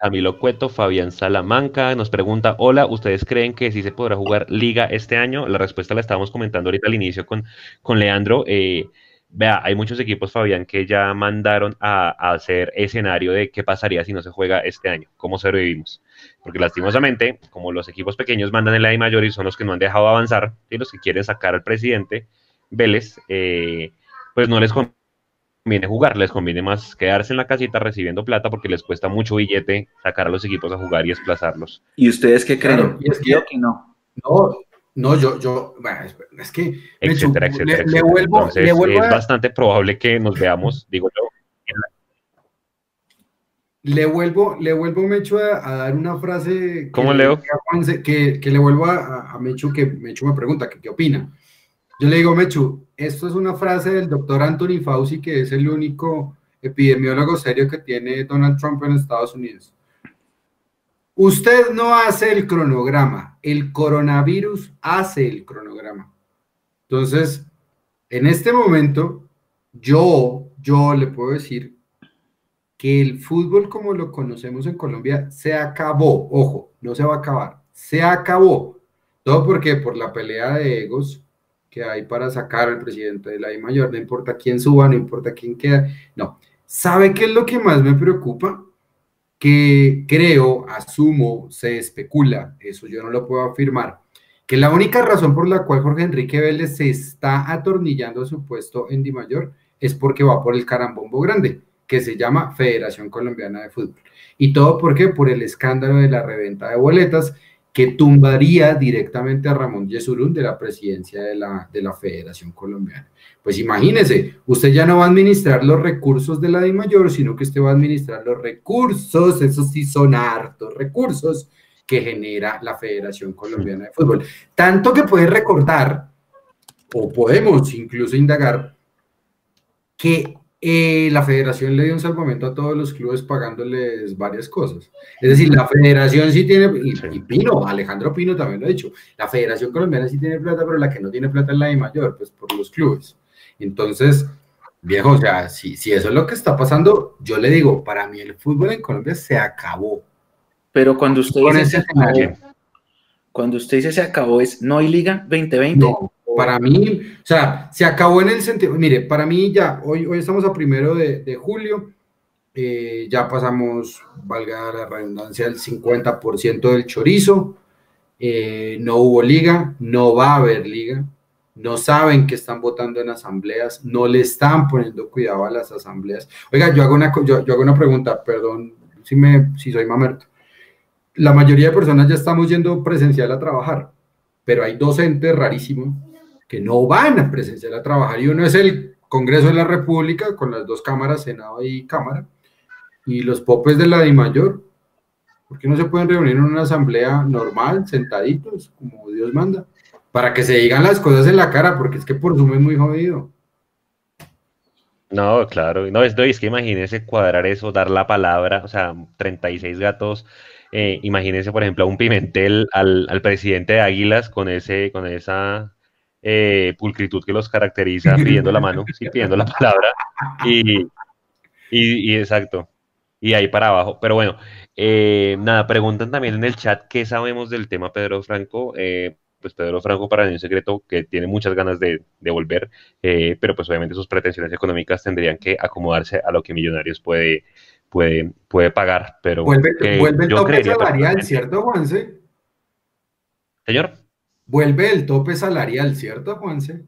Camilo Cueto, Fabián Salamanca nos pregunta, hola, ¿ustedes creen que sí se podrá jugar liga este año? La respuesta la estábamos comentando ahorita al inicio con, con Leandro. Eh, vea, hay muchos equipos, Fabián, que ya mandaron a, hacer escenario de qué pasaría si no se juega este año, cómo sobrevivimos. Porque lastimosamente, como los equipos pequeños mandan en la I mayor y son los que no han dejado avanzar, y los que quieren sacar al presidente Vélez, eh, pues no les conviene jugar, les conviene más quedarse en la casita recibiendo plata porque les cuesta mucho billete sacar a los equipos a jugar y desplazarlos. ¿Y ustedes qué creen? Claro, y es que- no. No, no, yo, yo, bueno, es- que me etcétera, chu- etcétera, le, le etcétera. vuelvo, Entonces, le vuelvo es a, bastante probable que nos veamos, digo yo, le vuelvo, le vuelvo Mechu a, a dar una frase que, ¿Cómo, Leo? que que, que le vuelvo a, a- Mechu, que Mechu me pregunta que qué opina. Yo le digo, Mechu, esto es una frase del doctor Anthony Fauci, que es el único epidemiólogo serio que tiene Donald Trump en Estados Unidos. Usted no hace el cronograma, el coronavirus hace el cronograma. Entonces, en este momento, yo, yo le puedo decir que el fútbol como lo conocemos en Colombia se acabó. Ojo, no se va a acabar, se acabó. Todo porque por la pelea de egos que hay para sacar al presidente de la I mayor, no importa quién suba, no importa quién queda, no. ¿Sabe qué es lo que más me preocupa? Que creo, asumo, se especula, eso yo no lo puedo afirmar, que la única razón por la cual Jorge Enrique Vélez se está atornillando su puesto en Di Mayor es porque va por el carambombo grande, que se llama Federación Colombiana de Fútbol. Y todo porque por el escándalo de la reventa de boletas tumbaría directamente a Ramón Yesurún de la presidencia de la, de la Federación Colombiana. Pues imagínese, usted ya no va a administrar los recursos de la Di Mayor, sino que usted va a administrar los recursos, esos sí son hartos recursos que genera la Federación Colombiana de Fútbol. Tanto que puede recordar, o podemos incluso indagar, que eh, la federación le dio un salvamento a todos los clubes pagándoles varias cosas. Es decir, la federación sí tiene, y, Sí. y Pino, Alejandro Pino también lo ha dicho, la federación colombiana sí tiene plata, pero la que no tiene plata es la de mayor, pues por los clubes. Entonces, Viejo, o sea, si, si eso es lo que está pasando, yo le digo, para mí el fútbol en Colombia se acabó. Pero cuando usted Con dice ese se acabó, cuando usted dice se acabó, es no hay liga 2020. No, para mí, o sea, se acabó en el sentido, mire, para mí ya, hoy, hoy estamos a primero de, de julio, eh, ya pasamos, valga la redundancia, el 50% del chorizo, eh, no hubo liga, no va a haber liga, no saben que están votando en asambleas, no le están poniendo cuidado a las asambleas. Oiga, yo hago una, yo hago una pregunta, perdón si, me, si soy mamerto. La mayoría de personas ya estamos yendo presencial a trabajar, pero hay docentes rarísimos que no van a presencial a trabajar y uno es el Congreso de la República con las dos cámaras, Senado y Cámara, y los popes de la DIMAYOR. ¿Por qué no se pueden reunir en una asamblea normal, sentaditos, como Dios manda? Para que se digan las cosas en la cara, porque es que por Zoom es muy jodido. No, claro, no, es, es que imagínese cuadrar eso, dar la palabra, o sea, 36 gatos, eh, imagínese, por ejemplo, a un Pimentel, al, al presidente de Águilas con ese, con esa eh, pulcritud que los caracteriza, pidiendo la mano, sí, pidiendo la palabra, y, y, y exacto, y ahí para abajo, pero bueno, eh, nada, preguntan también en el chat qué sabemos del tema Pedro Franco, eh, pues Pedro Franco para un secreto que tiene muchas ganas de, de volver, eh, pero pues obviamente sus pretensiones económicas tendrían que acomodarse a lo que Millonarios puede, puede, puede pagar, pero Vuelve, eh, vuelve el yo creería ¿cierto, Juanse? Señor, Vuelve el tope salarial, ¿cierto, Juanse?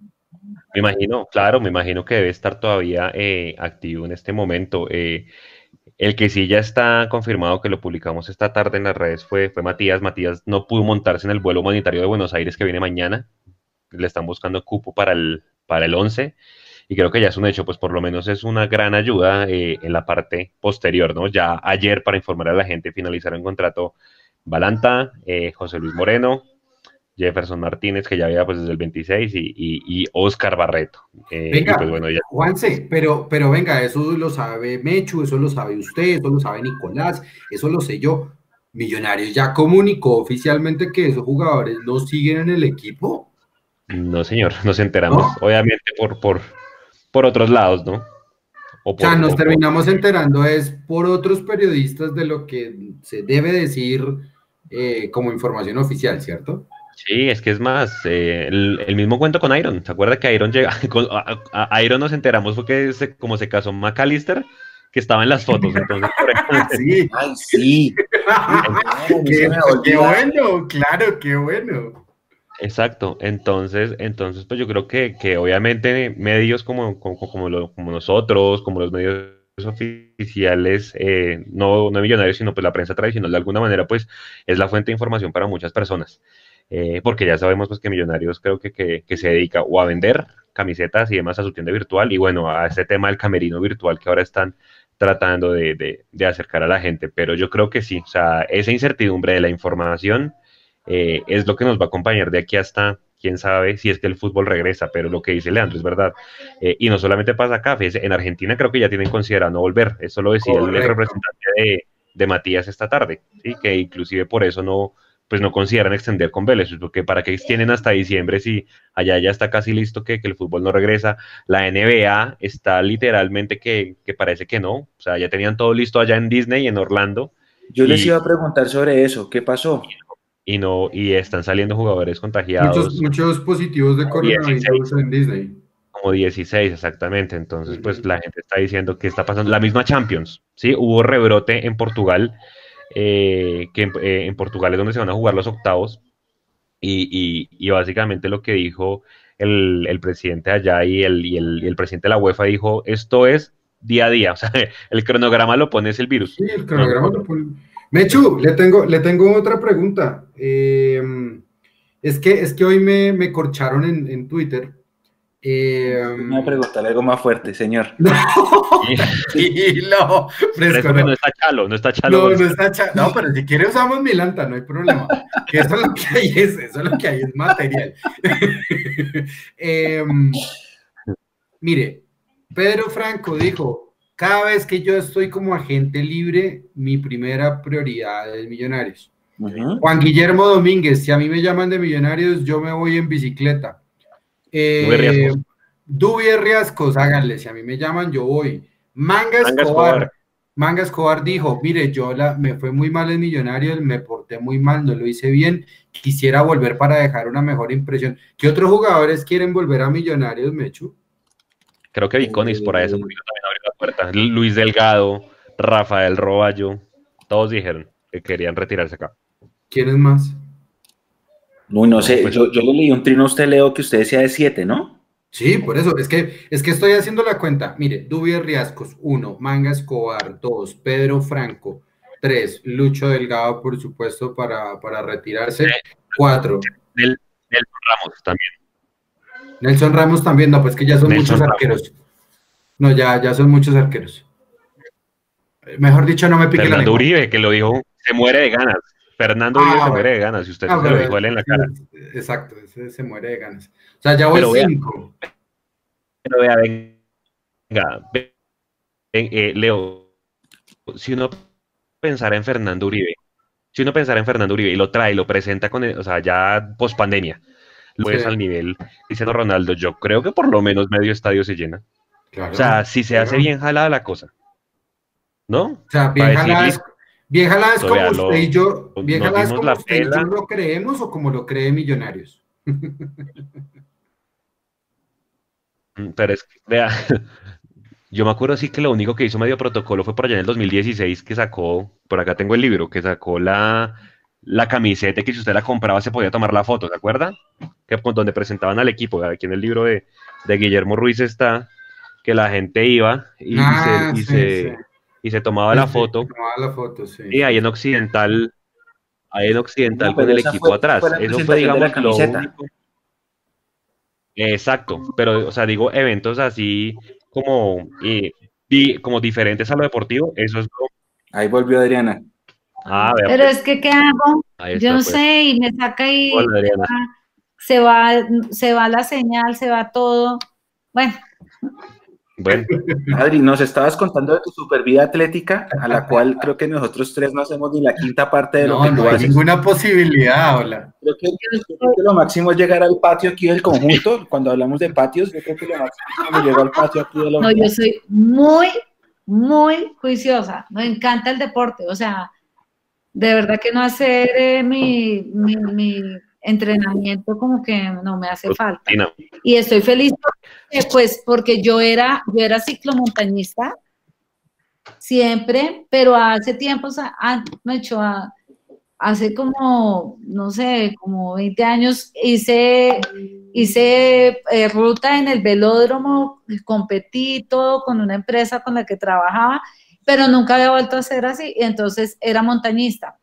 me imagino, claro, me imagino que debe estar todavía eh, activo en este momento. eh, el que sí ya está confirmado que lo publicamos esta tarde en las redes fue, fue Matías. Matías no pudo montarse en el vuelo humanitario de Buenos Aires que viene mañana. Le están buscando cupo para el, para el 11 y creo que ya es un hecho, pues por lo menos es una gran ayuda eh, en la parte posterior, ¿no? Ya ayer, para informar a la gente, finalizaron contrato Balanta, José Luis Moreno, Jefferson Martínez, que ya había pues desde el 26, y, y, y Oscar Barreto. Eh, Venga, pues bueno, ya Juanse, pero, pero venga, eso lo sabe Mechu, eso lo sabe usted, eso lo sabe Nicolás, eso lo sé yo. Millonarios ya comunicó oficialmente que esos jugadores no siguen en el equipo. No, señor, nos enteramos, ¿No? obviamente, por, por, por otros lados, ¿no? O O sea, por- nos o por- terminamos enterando es por otros periodistas de lo que se debe decir eh, como información oficial, ¿cierto? Sí, es que es más, eh, el, el mismo cuento con Iron. ¿Se acuerda que Iron llega? Con, a, a- Iron nos enteramos fue que se- como se casó McAllister, que estaba en las fotos. Entonces, por ejemplo, Sí. Ay, sí. qué, bueno, claro, qué bueno. Exacto, entonces, entonces pues yo creo que, que obviamente medios como, como, como, lo- como nosotros, como los medios oficiales, eh, no, no millonarios, sino pues la prensa tradicional de alguna manera, pues es la fuente de información para muchas personas. Eh, porque ya sabemos pues que Millonarios creo que, que, que se dedica o a vender camisetas y demás a su tienda virtual y bueno, a ese tema del camerino virtual que ahora están tratando de, de, de acercar a la gente, pero yo creo que sí, o sea, esa incertidumbre de la información eh, es lo que nos va a acompañar de aquí hasta, quién sabe, si es que el fútbol regresa, pero lo que dice Leandro es verdad. Eh, y no solamente pasa acá, en Argentina creo que ya tienen considerado no volver, eso lo decía el, el Correcto. representante de, de Matías esta tarde, ¿sí? que inclusive por eso no, pues no consideran extender con Vélez, porque para qué tienen hasta diciembre si allá ya está casi listo que, que el fútbol no regresa. La NBA está literalmente que, que parece que no, o sea, ya tenían todo listo allá en Disney, en Orlando, Yo les Y- iba a preguntar sobre eso. ¿Qué pasó? y no, y están saliendo jugadores contagiados. Muchos, muchos positivos de coronavirus en Disney. Como 16 exactamente, entonces pues la gente está diciendo que está pasando la misma Champions, ¿sí? Hubo rebrote en Portugal, eh, que en, eh, en Portugal es donde se van a jugar los octavos y, y- básicamente lo que dijo el, el presidente allá y el, y, el, y el presidente de la UEFA dijo, esto es día a día, o sea, el cronograma lo pone es el virus. Sí, el cronograma lo pone. Mechu, le tengo, le tengo otra pregunta. Eh, es, que, es que hoy me, me corcharon en, en Twitter. Eh, Me voy a preguntar algo más fuerte, señor. no, Sí. fresco, no. no está chalo, no está chalo. No, pues. no está cha- No, pero si quiere usamos Milanta, no hay problema. Que eso es lo que hay es, eso es lo que hay es material. Em, mire, Pedro Franco dijo, cada vez que yo estoy como agente libre, mi primera prioridad es Millonarios. Juan Guillermo Domínguez, si a mí me llaman de Millonarios, yo me voy en bicicleta. Eh, Riascos, háganle, si a mí me llaman, yo voy. Manga Escobar. Manga Escobar dijo, mire, yo la, me fue muy mal en Millonarios, me porté muy mal, no lo hice bien, quisiera volver para dejar una mejor impresión. ¿Qué otros jugadores quieren volver a Millonarios, Mechu? Creo que Viconis por ahí se movió también abrió la puerta. Luis Delgado, Rafael Roballo, todos dijeron que querían retirarse acá. ¿Quiénes más? Uy, no sé, Pues- yo, yo le leí un trino a usted, Leo, que usted decía de siete, ¿no? Sí, por eso, es que, es que estoy haciendo la cuenta. Mire, Dubier Riascos, uno, Manga Escobar, dos, Pedro Franco, tres, Lucho Delgado, por supuesto, para, para retirarse, cuatro, Del, del Ramos también. Nelson Ramos también, no, pues que ya son Nelson muchos Ramos. arqueros. No, ya, ya son muchos arqueros. Eh, Mejor dicho, no me pique la Fernando lengua. Uribe, que lo dijo, se muere de ganas. Fernando Ah, Uribe se muere de ganas, y usted Ah, se lo dijo él en la cara. Exacto, ese se muere de ganas. O sea, ya voy Pero vea. cinco. Pero vea, venga, ve- ven, eh, Leo, si uno pensara en Fernando Uribe, si uno pensara en Fernando Uribe y lo trae y lo presenta con, el- o sea, ya post pandemia, lo Sí. al nivel Cristiano Ronaldo, yo creo que por lo menos medio estadio se llena. Claro, O sea, si se hace bien jalada la cosa, ¿no? O sea, bien jalada es, es Pues como usted y yo, es dimos como la usted y yo pela. lo creemos o como lo cree Millonarios. Mm, Pero es que, vea, yo me acuerdo sí que lo único que hizo medio protocolo fue por allá en el 2016 que sacó, por acá tengo el libro, que sacó la, la camiseta que si usted la compraba se podía tomar la foto, ¿se acuerda? Que con donde presentaban al equipo, aquí en el libro de, de Guillermo Ruiz está, que la gente iba y, y Ah, se, y sí, se- sí. Y se tomaba la foto, tomaba la foto, sí. y ahí en Occidental, ahí en Occidental No, con el equipo fue- atrás, fue eso fue digamos lo camiseta. único. Exacto, pero, o sea, digo, eventos así como, eh, di- como diferentes a lo deportivo, eso es lo... Ahí volvió Adriana. Ah, Pero pues, es que, ¿qué hago? Yo no pues. sé, y me saca y Hola, se va, se va la señal, se va todo. Bueno, Bueno, Adri, nos estabas contando de tu super vida atlética, a la cual creo que nosotros tres no hacemos ni la quinta parte de lo No, que no tú hay haces. ninguna posibilidad, hola. Creo que, creo que lo máximo es llegar al patio aquí del conjunto. Cuando hablamos de patios, yo creo que lo máximo es llego al patio aquí de la no, yo soy muy, muy juiciosa. Me encanta el deporte. O sea, de verdad que no hacer eh, mi, mi, mi entrenamiento como que no me hace falta. Y estoy feliz porque, pues, porque yo era, yo era ciclomontañista siempre, pero hace tiempo, o sea, ah, he hecho, ah, hace como, no sé, como 20 años hice, hice eh, ruta en el velódromo, competí todo con una empresa con la que trabajaba, pero nunca había vuelto a hacer así, y entonces era montañista.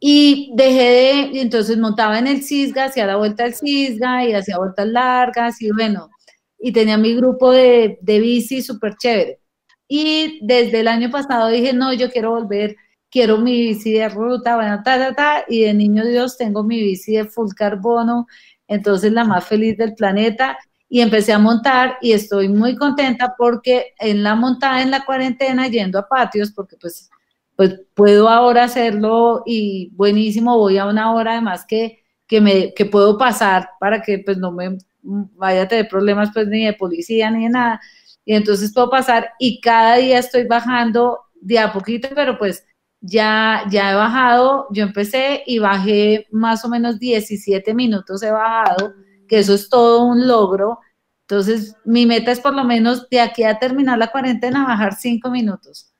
Y dejé de, entonces montaba en el Cisga, hacía la vuelta al Cisga y hacía vueltas largas y bueno, y tenía mi grupo de, de bici súper chévere. Y desde el año pasado dije, no, yo quiero volver, quiero mi bici de ruta, bueno, ta, ta, ta, y de niño Dios tengo mi bici de full carbono, entonces la más feliz del planeta, y empecé a montar y estoy muy contenta porque en la montada, en la cuarentena, yendo a patios, porque pues pues puedo ahora hacerlo y buenísimo, voy a una hora además que, que, me, que puedo pasar para que pues no me vaya a tener problemas pues ni de policía ni de nada. Y entonces puedo pasar y cada día estoy bajando de a poquito, pero pues ya, ya he bajado, yo empecé y bajé más o menos 17 minutos he bajado, que eso es todo un logro. Entonces mi meta es por lo menos de aquí a terminar la cuarentena bajar 5 minutos.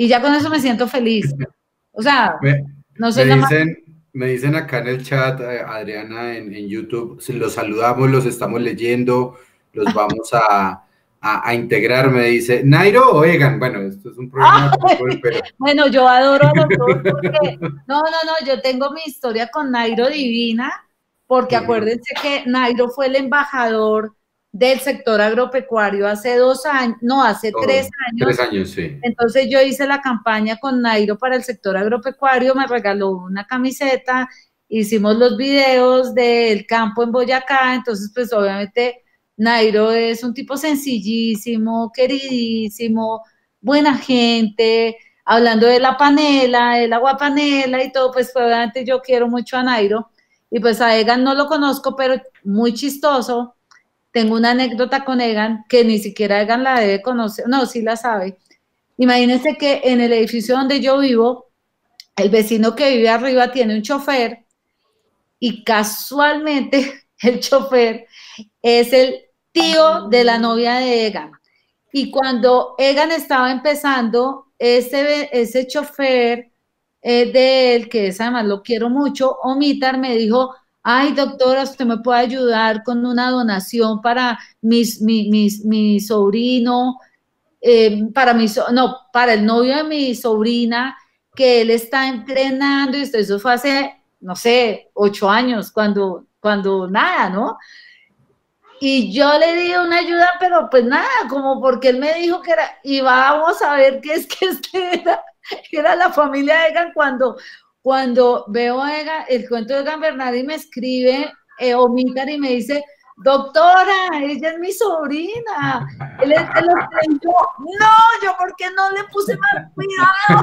Y ya con eso me siento feliz. O sea, Me, no soy me la más... dicen, me dicen acá en el chat, eh, Adriana, en, en YouTube, los saludamos, los estamos leyendo, los vamos a, a, a integrar. Me dice, Nairo o Egan. Bueno, esto es un programa pero Bueno, yo adoro a los dos porque... No, no, no, yo tengo mi historia con Nairo divina, porque acuérdense que Nairo fue el embajador del sector agropecuario hace dos años, no, hace Oh, tres años. tres años, sí. Entonces yo hice la campaña con Nairo para el sector agropecuario, me regaló una camiseta, hicimos los videos del campo en Boyacá, entonces pues obviamente Nairo es un tipo sencillísimo, queridísimo, buena gente, hablando de la panela, del agua panela y todo, pues obviamente yo quiero mucho a Nairo y pues a Egan no lo conozco, pero muy chistoso tengo una anécdota con Egan que ni siquiera Egan la debe conocer, no, sí la sabe. Imagínense que en el edificio donde yo vivo, el vecino que vive arriba tiene un chofer y casualmente el chofer es el tío de la novia de Egan. Y cuando Egan estaba empezando, ese, ese chofer eh, de él, que es además lo quiero mucho, Omitar, me dijo, ay doctora, usted me puede ayudar con una donación para mis, mi, sobrino, eh, para mi, no, para el novio de mi sobrina, que él está entrenando, y eso fue hace, no sé, ocho años, cuando, cuando nada, ¿no? Y yo le di una ayuda, pero pues nada, como porque él me dijo que era, y vamos a ver qué es que este era, era la familia de Egan cuando, cuando veo a Egan, el cuento de Egan Bernardi me escribe eh, y me dice, doctora, ella es mi sobrina. Él es de los no, yo porque no le puse más cuidado.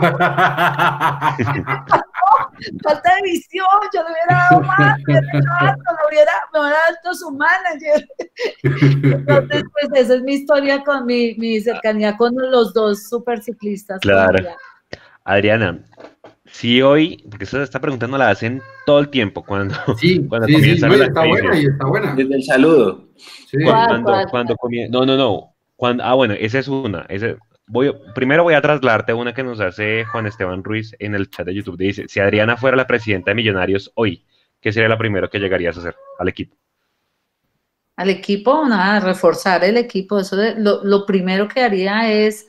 Falta de visión, yo le hubiera dado más, me hubiera, me hubiera dado su manager. Entonces, pues esa es mi historia con mi, mi cercanía con los dos super ciclistas. Claro. Adriana, si hoy, porque esta, esta pregunta no la hacen todo el tiempo cuando, sí, cuando sí, comienza sí, está buena y está buena. Desde el saludo. Cuando, cuando, comienza, no, no, no. Cuando, ah, bueno, esa es una. Ese, voy, primero voy a trasladarte una que nos hace Juan Esteban Ruiz en el chat de YouTube. Dice, si Adriana fuera la presidenta de Millonarios hoy, ¿qué sería lo primero que llegarías a hacer al equipo? Al equipo, nada, reforzar el equipo. Eso lo, lo primero que haría es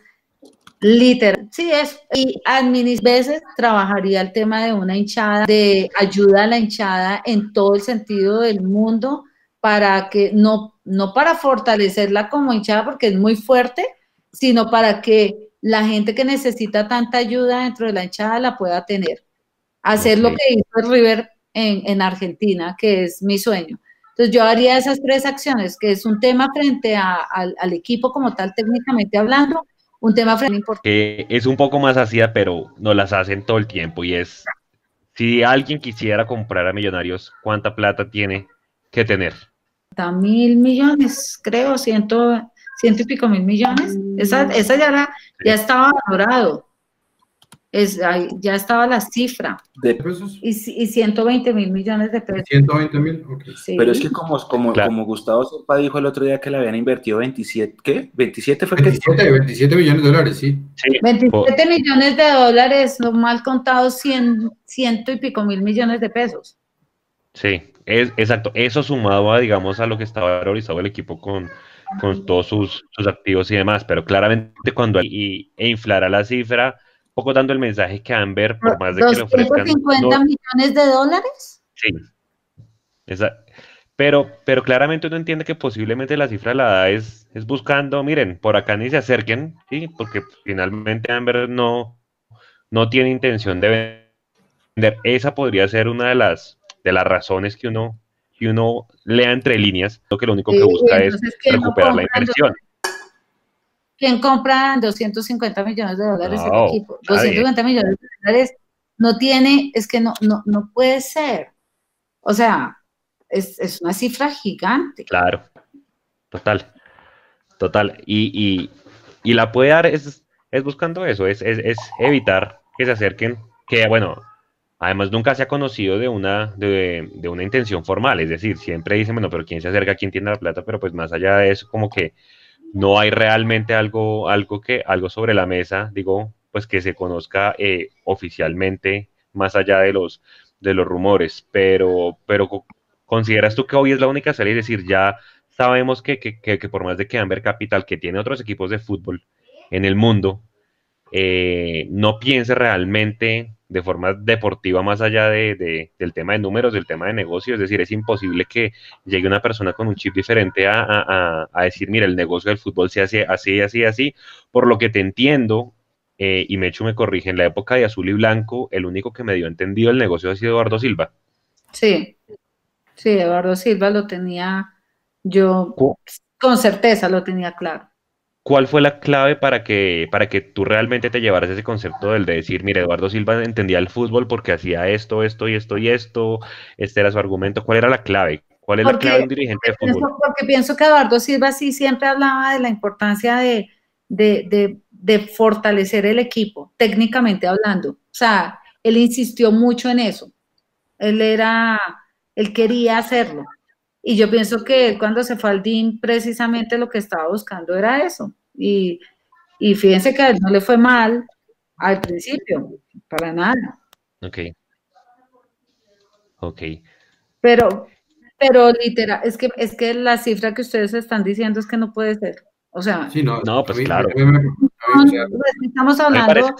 Literal, sí es. Y a mis veces trabajaría el tema de una hinchada, de ayuda a la hinchada en todo el sentido del mundo, para que no, no para fortalecerla como hinchada porque es muy fuerte, sino para que la gente que necesita tanta ayuda dentro de la hinchada la pueda tener. Hacer lo que hizo River en, en Argentina, que es mi sueño. Entonces yo haría esas tres acciones, que es un tema frente al equipo como tal técnicamente hablando, un tema importante. es un poco más así, pero no las hacen todo el tiempo y es, si alguien quisiera comprar a Millonarios, ¿cuánta plata tiene que tener? Mil millones, creo, ciento, ciento y pico mil millones. Esa, esa ya, ya estaba valorado es, ya estaba la cifra. ¿De pesos? Y, y 120 mil millones de pesos. 120 mil, ok. Pero es que como, como, como Gustavo Sopa dijo el otro día que le habían invertido 27, ¿qué? ¿27 fue 27, que? 27 millones de dólares, sí. 27 millones de dólares, no mal contado, 100, ciento y pico mil millones de pesos. Sí, es, exacto. Eso sumado a, digamos, a lo que estaba valorizado el equipo con, con todos sus, sus activos y demás, pero claramente cuando y, e inflara la cifra poco dando el mensaje que Amber, por más de que le ofrezcan... ¿250 millones de dólares? Sí. pero, pero claramente uno entiende que posiblemente la cifra la da es, es buscando, miren, por acá ni se acerquen, ¿sí? Porque finalmente Amber no, no tiene intención de vender. Esa podría ser una de las, de las razones que uno, que uno lea entre líneas, lo que lo único que busca es recuperar la inversión. ¿Quién compra 250 millones de dólares el equipo? 250 millones de dólares no tiene, es que no, no, no puede ser. O sea, es, es una cifra gigante. Claro, total, total. Y, y, y la puede dar es, es buscando eso, es, es, es, evitar que se acerquen, que bueno, además nunca se ha conocido de una, de, de, una intención formal, es decir, siempre dicen, bueno, pero ¿quién se acerca? ¿Quién tiene la plata? Pero pues más allá de eso, como que no hay realmente algo, algo, que, algo sobre la mesa, digo, pues que se conozca eh, oficialmente más allá de los, de los rumores, pero, pero ¿consideras tú que hoy es la única salida? Es decir, ya sabemos que, que, que, por más de que Amber Capital, que tiene otros equipos de fútbol en el mundo, eh, no piense realmente de forma deportiva más allá de, del tema de números, del tema de negocios. Es decir, es imposible que llegue una persona con un chip diferente a, decir, mira, el negocio del fútbol se hace así, así, así. Por lo que te entiendo, eh, y Mecho me corrige, en la época de azul y blanco, el único que me dio entendido el negocio ha sido Eduardo Silva. Sí, sí, Eduardo Silva lo tenía yo con certeza, lo tenía claro. ¿Cuál fue la clave para que, para que tú realmente te llevaras ese concepto del de decir, mire, Eduardo Silva entendía el fútbol porque hacía esto, esto y esto y esto, este era su argumento? ¿Cuál era la clave? ¿Cuál es la clave de un dirigente de fútbol? porque pienso que Eduardo Silva sí siempre hablaba de la importancia de, de, de, fortalecer el equipo, técnicamente hablando. O sea, él insistió mucho en eso. Él era, él quería hacerlo. Y yo pienso que cuando se fue al DIN, precisamente lo que estaba buscando era eso. Y, y fíjense que a él no le fue mal al principio, para nada. Ok. Ok. Pero, pero literal, es que, es que la cifra que ustedes están diciendo es que no puede ser. O sea, no, pues claro. estamos hablando.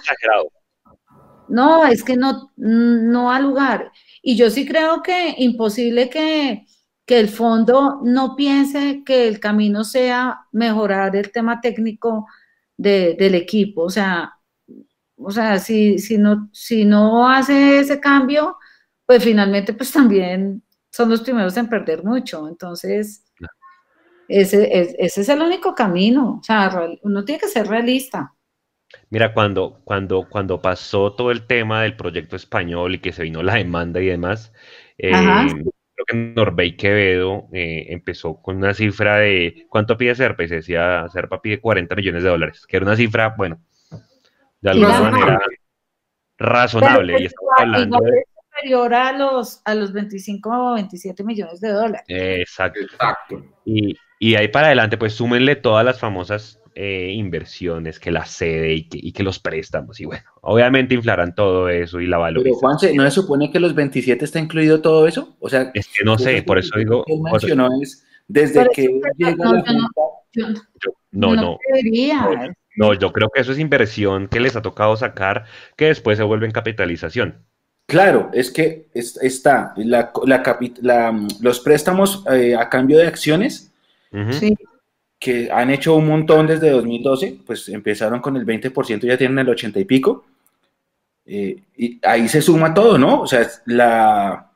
No, es que no, no ha lugar. Y yo sí creo que imposible que, que el fondo no piense que el camino sea mejorar el tema técnico del equipo. O sea, o sea, si, si, no, si no hace ese cambio, pues finalmente pues también son los primeros en perder mucho. Entonces, ese, ese es el único camino. O sea, uno tiene que ser realista. Mira, cuando, cuando, cuando pasó todo el tema del proyecto español y que se vino la demanda y demás, eh, creo que Norbey Quevedo eh, empezó con una cifra de, ¿cuánto pide Serpa? Y se decía, Serpa pide 40 millones de dólares, que era una cifra, bueno, de alguna manera razonable. y estamos hablando de... superior a los, a los 25 o 27 millones de dólares. Exacto. Exacto. Y, y ahí para adelante, pues súmenle todas las famosas eh, inversiones, que la sede y que, los préstamos. Y bueno, obviamente inflarán todo eso y la valorización. Pero Juanse, ¿no se supone que los 27 está incluido todo eso? O sea, es que no sé, por eso digo. mencionó es desde que llega no, la no, no, no, yo creo que eso es inversión que les ha tocado sacar, que después se vuelve en capitalización. Claro, es que está la, los préstamos eh, a cambio de acciones que han hecho un montón desde 2012, pues empezaron con el 20%, ya tienen el 80 y pico. Eh, y ahí se suma todo, ¿no? O sea, la,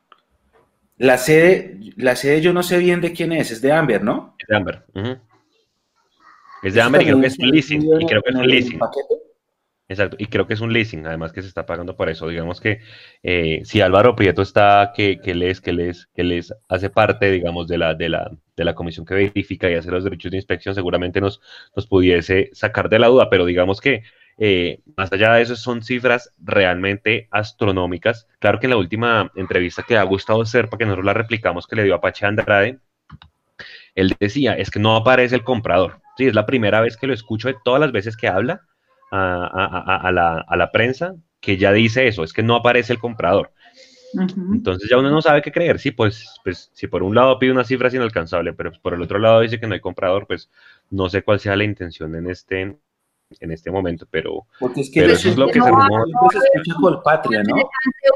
la sede, la sede yo no sé bien de quién es, es de Amber, ¿no? Es de Amber. Es de Amber y creo que es un leasing. Y creo que es un leasing. Exacto, y creo que es un leasing, además que se está pagando por eso. Digamos que eh, si Álvaro Prieto está, que, que les, que les, que les hace parte, digamos, de la, de la, de la comisión que verifica y hace los derechos de inspección, seguramente nos, nos pudiese sacar de la duda, pero digamos que eh, más allá de eso son cifras realmente astronómicas. Claro que en la última entrevista que ha gustado ser, para que nosotros la replicamos, que le dio a Pache Andrade, él decía, es que no aparece el comprador. Sí, es la primera vez que lo escucho de todas las veces que habla a, la, prensa que ya dice eso, es que no aparece el comprador. Entonces ya uno no sabe qué creer, sí, pues, pues si por un lado pide una cifra es inalcanzable, pero por el otro lado dice que no hay comprador, pues no sé cuál sea la intención en este, en este momento, pero, Porque es que eso es lo que se, escucha por patria, ¿no?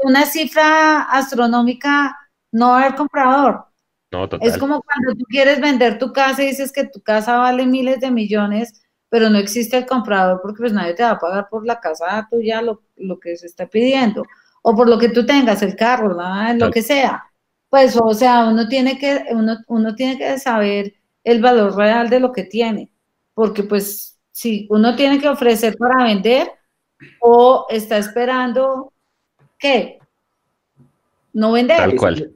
Una cifra astronómica, no haber comprador. No, total. Es como cuando tú quieres vender tu casa y dices que tu casa vale miles de millones, pero no existe el comprador porque pues nadie te va a pagar por la casa tuya lo, lo que se está pidiendo, o por lo que tú tengas, el carro, lo que sea. Pues, o sea, uno tiene que, uno, uno tiene que saber el valor real de lo que tiene, porque pues si uno tiene que ofrecer para vender o está esperando, ¿qué? No vender. Tal cual.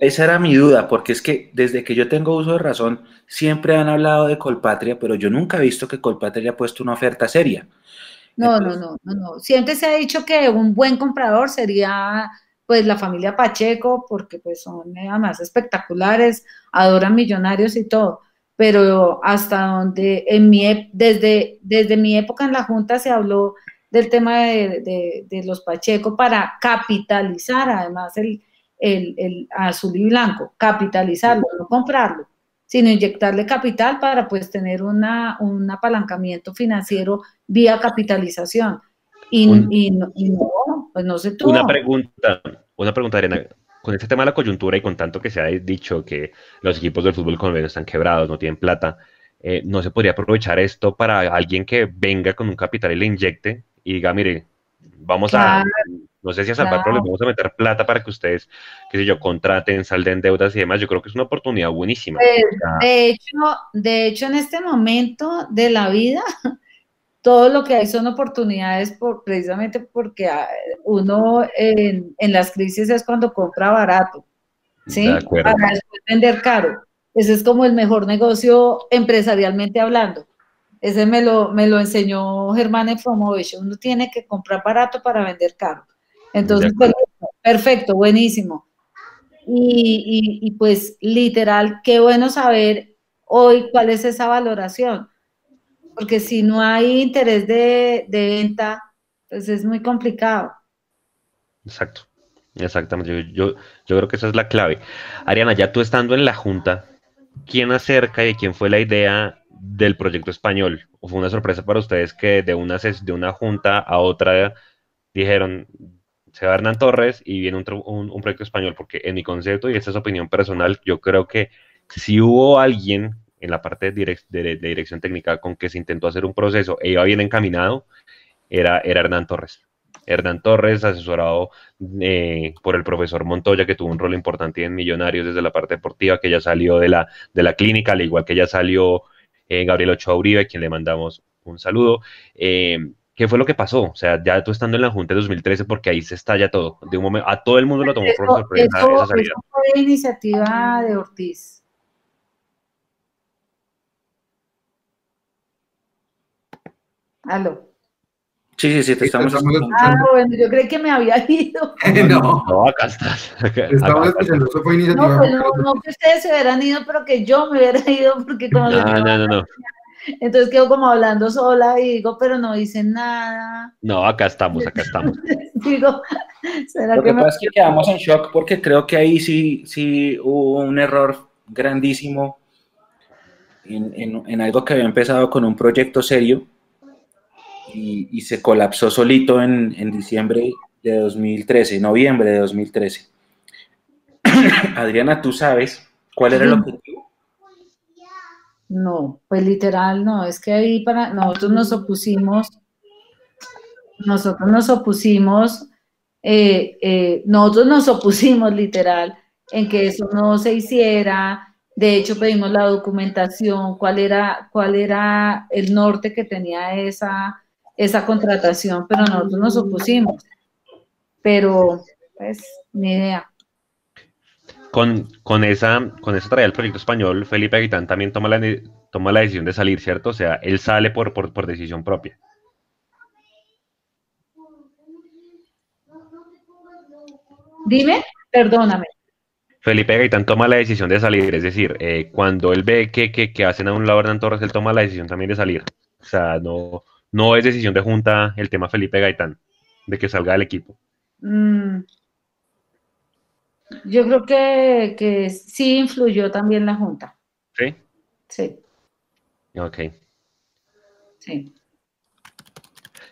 Esa era mi duda, porque es que desde que yo tengo uso de razón, siempre han hablado de Colpatria, pero yo nunca he visto que Colpatria haya puesto una oferta seria. No, no, no, no, no. Siempre se ha dicho que un buen comprador sería pues la familia Pacheco, porque pues son además espectaculares, adoran millonarios y todo. Pero hasta donde en mi desde, desde mi época en la Junta se habló del tema de, de los Pacheco para capitalizar además el, el, azul y blanco, capitalizarlo, no comprarlo, sino inyectarle capital para pues tener una, un apalancamiento financiero vía capitalización. Y, no, pues no se tuvo. Una pregunta, una pregunta, Arena. Con este tema de la coyuntura y con tanto que se ha dicho que los equipos del fútbol colombiano están quebrados, no tienen plata, eh, ¿no se podría aprovechar esto para alguien que venga con un capital y le inyecte y diga, mire, vamos a no sé si a Zapatero les vamos a meter plata para que ustedes, qué sé yo, contraten, salden deudas y demás. Yo creo que es una oportunidad buenísima. Pues, de, hecho, de hecho, en este momento de la vida, todo lo que hay son oportunidades por, precisamente porque ah, uno en, las crisis es cuando compra barato. ¿sí? Para después vender caro. Ese es como el mejor negocio empresarialmente hablando. Ese me lo, me lo enseñó Germán en Promotion. Uno tiene que comprar barato para vender caro. Entonces, perfecto, buenísimo. Y, y, pues literal, qué bueno saber hoy cuál es esa valoración. Porque si no hay interés de, de venta, pues es muy complicado. Exacto. Exactamente, yo, yo, creo que esa es la clave. Ariana, ya tú estando en la Junta, ¿quién acerca y quién fue la idea del proyecto español? ¿O fue una sorpresa para ustedes que de una, de una Junta a otra dijeron, se va Hernán Torres y viene un, proyecto español? Porque en mi concepto, y esta es opinión personal, yo creo que si hubo alguien en la parte de, de, dirección técnica con que se intentó hacer un proceso e iba bien encaminado, era, era Hernán Torres. Hernán Torres, asesorado eh, por el profesor Montoya, que tuvo un rol importante en Millonarios desde la parte deportiva, que ya salió de la, de la clínica, al igual que ya salió eh, Gabriel Ochoa Uribe, quien le mandamos un saludo. Eh, ¿Qué fue lo que pasó? O sea, ya tú estando en la Junta de 2013, porque ahí se estalla todo. De un momento, a todo el mundo lo tomó por sorpresa esa salida. Eso fue iniciativa de Ortiz. Aló. Sí, sí, sí, te estamos, escuchando. Ah, bueno, yo creí que me había ido. no. no, acá estás. estamos escuchando, eso fue iniciativa. No, pues no, no, que ustedes se hubieran ido, pero que yo me hubiera ido, porque como... No, no, no, no. Entonces quedo como hablando sola y digo, pero no dicen nada. No, acá estamos, acá estamos. digo, ¿será Lo que, pasa es que quedamos en shock porque creo que ahí sí, sí hubo un error grandísimo en, en, en algo que había empezado con un proyecto serio y, se colapsó solito en, en, diciembre de 2013, noviembre de 2013. Adriana, ¿tú sabes cuál era el objetivo? No, pues literal no, es que ahí para nosotros nos opusimos, nosotros nos opusimos, eh, eh, nosotros nos opusimos literal en que eso no se hiciera, de hecho pedimos la documentación, cuál era, cuál era el norte que tenía esa, esa contratación, pero nosotros nos opusimos. Pero, pues, ni idea. Con, con, esa, con esa traída del proyecto español, Felipe Aguitán también toma la, toma la decisión de salir, ¿cierto? O sea, él sale por, por, decisión propia. Dime, perdóname. Felipe Gaitán toma la decisión de salir, es decir, eh, cuando él ve que, que, hacen a un lado Hernán Torres, él toma la decisión también de salir. O sea, no, no es decisión de junta el tema Felipe Gaitán, de que salga del equipo. Mm. Yo creo que, sí influyó también la junta. ¿Sí? Sí. Ok. Sí.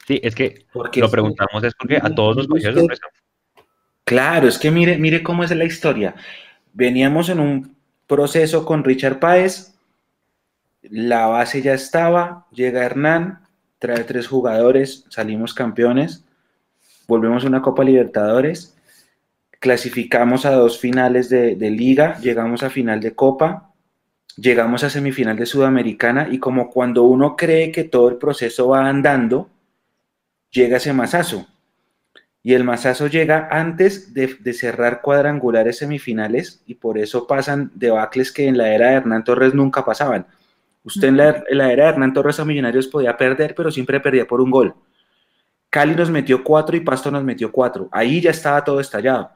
Sí, es que lo preguntamos es porque a todos nos cogió sorpresa. Claro, es que mire, mire cómo es la historia. Veníamos en un proceso con Richard Páez, la base ya estaba, llega Hernán, trae tres jugadores, salimos campeones, volvemos a una Copa Libertadores, clasificamos a dos finales de, liga, llegamos a final de Copa, llegamos a semifinal de Sudamericana y como cuando uno cree que todo el proceso va andando, llega ese masazo. Y el masazo llega antes de, de, cerrar cuadrangulares semifinales y por eso pasan debacles que en la era de Hernán Torres nunca pasaban. Usted en la, era de Hernán Torres a Millonarios podía perder, pero siempre perdía por un gol. Cali nos metió cuatro y Pasto nos metió cuatro. Ahí ya estaba todo estallado.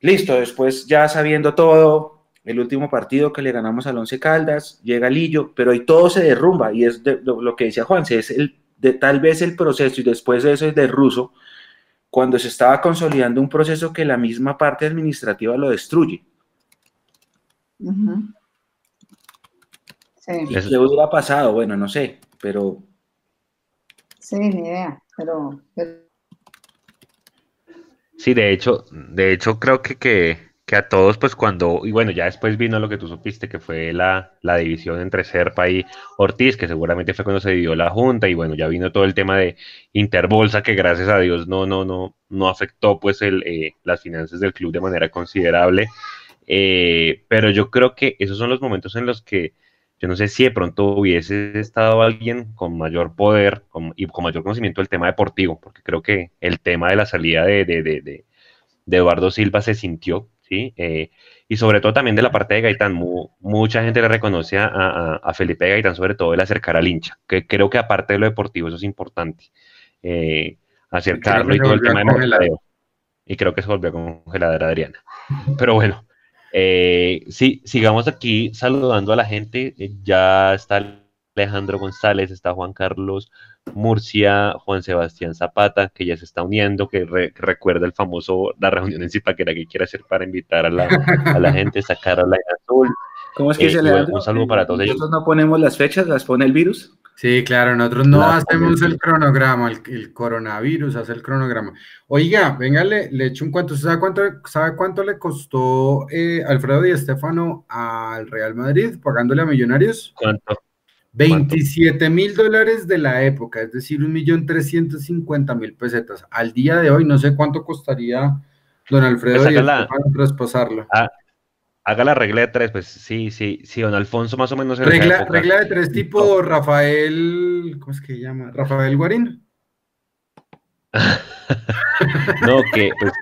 Listo, después ya sabiendo todo, el último partido que le ganamos al Once Caldas, llega Lillo, pero ahí todo se derrumba y es lo, que decía Juan, es el, de, tal vez el proceso y después de eso es de Ruso, cuando se estaba consolidando un proceso que la misma parte administrativa lo destruye. ¿Qué hubiera pasado? Bueno, no sé, pero... Sí, ni idea, pero... Sí, de hecho, de hecho creo que, que, a todos, pues cuando, y bueno, ya después vino lo que tú supiste, que fue la, la, división entre Serpa y Ortiz, que seguramente fue cuando se dividió la junta, y bueno, ya vino todo el tema de Interbolsa, que gracias a Dios no, no, no, no afectó pues el, eh, las finanzas del club de manera considerable. Eh, pero yo creo que esos son los momentos en los que yo no sé si de pronto hubiese estado alguien con mayor poder y con mayor conocimiento del tema deportivo, porque creo que el tema de la salida de, de, Eduardo Silva se sintió, ¿sí? Eh, y sobre todo también de la parte de Gaitán, mucha gente le reconoce a, Felipe Gaitán, sobre todo el acercar al hincha, que creo que aparte de lo deportivo eso es importante, eh, acercarlo y todo el tema de mercadeo. Y creo que se volvió a congelar Adriana. Pero bueno, eh, sí, sigamos aquí saludando a la gente, ya está Alejandro González, está Juan Carlos Murcia, Juan Sebastián Zapata, que ya se está uniendo, que, recuerda el famoso, la reunión en Zipaquera que quiere hacer para invitar a la, a la gente, sacar a la azul. ¿Cómo es que se le Un saludo para todos ellos. Nosotros no ponemos las fechas, las pone el virus. Sí, claro, nosotros no hacemos el cronograma, el, coronavirus hace el cronograma. Oiga, venga, le, echo un cuento. ¿Sabe cuánto, sabe cuánto le costó eh, Alfredo Di Estefano al Real Madrid pagándole a Millonarios? ¿Cuánto? 27 mil dólares de la época, es decir, un millón trescientos cincuenta mil pesetas. Al día de hoy, no sé cuánto costaría don Alfredo pues la, traspasarlo. Ah, haga la regla de tres, pues sí, sí, sí, don Alfonso más o menos. Regla, regla de tres tipo Rafael, ¿cómo es que se llama? Rafael Guarín. no, que pues,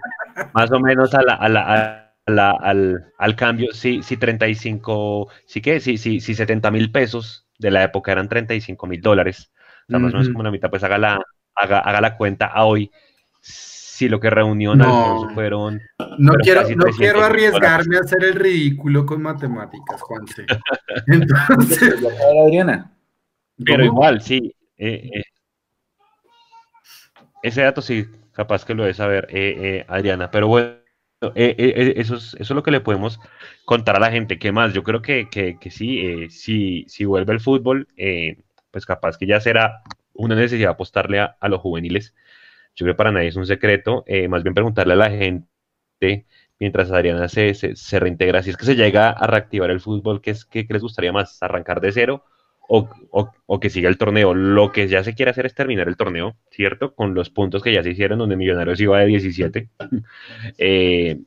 más o menos a la, a la, al, al, cambio, sí, sí, 35, sí que, sí, sí, sí, 70 mil pesos de la época eran 35 mil dólares. O sea, más o menos como la mitad, pues haga la, haga, la cuenta a hoy. Si lo que reunió no, fueron. No quiero, no quiero arriesgarme a hacer el ridículo con matemáticas, Juanse. Entonces. Adriana. Pero igual, sí. Eh, eh. ese dato sí, capaz que lo debe saber eh, Adriana. Pero bueno, eso, es, eso es lo que le podemos contar a la gente. ¿Qué más? Yo creo que, que, que sí, eh, si, si, vuelve el fútbol, eh, pues capaz que ya será una necesidad apostarle a, los juveniles. Yo creo que para nadie es un secreto. Eh, más bien preguntarle a la gente mientras Adriana se, se, reintegra, si es que se llega a reactivar el fútbol, ¿qué, es, qué, les gustaría más? ¿Arrancar de cero o, o, que siga el torneo? Lo que ya se quiere hacer es terminar el torneo, ¿cierto? Con los puntos que ya se hicieron, donde Millonarios iba de 17.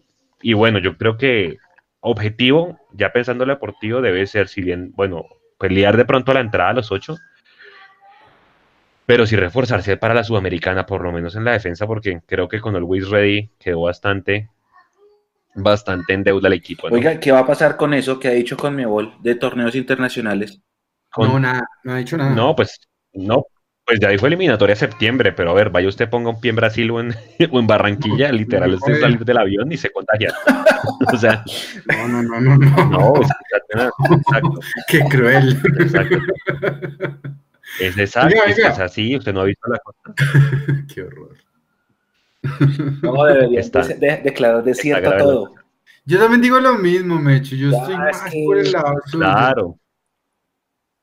y bueno, yo creo que objetivo, ya pensando en lo deportivo, debe ser, si bien, bueno, pelear de pronto a la entrada a los ocho, pero sí reforzarse para la sudamericana, por lo menos en la defensa, porque creo que con el Wiz Ready quedó bastante, bastante en deuda el equipo. Oiga, ¿qué va a pasar con eso que ha dicho con Conmebol de torneos internacionales? No, nada, no ha dicho nada. No, pues no, pues ya dijo eliminatoria septiembre, pero a ver, vaya usted ponga un pie en Brasil o en, Barranquilla, literal, usted salir del avión y se contagia. o sea. No, no, no, no. No, no exacto. Qué cruel. Exacto. Es exacto, es, así, usted no ha visto la cosa. Qué horror. No, debería Está, de, declarar desierto todo. Yo también digo lo mismo, Mecho. Yo estoy más por el lado. Claro.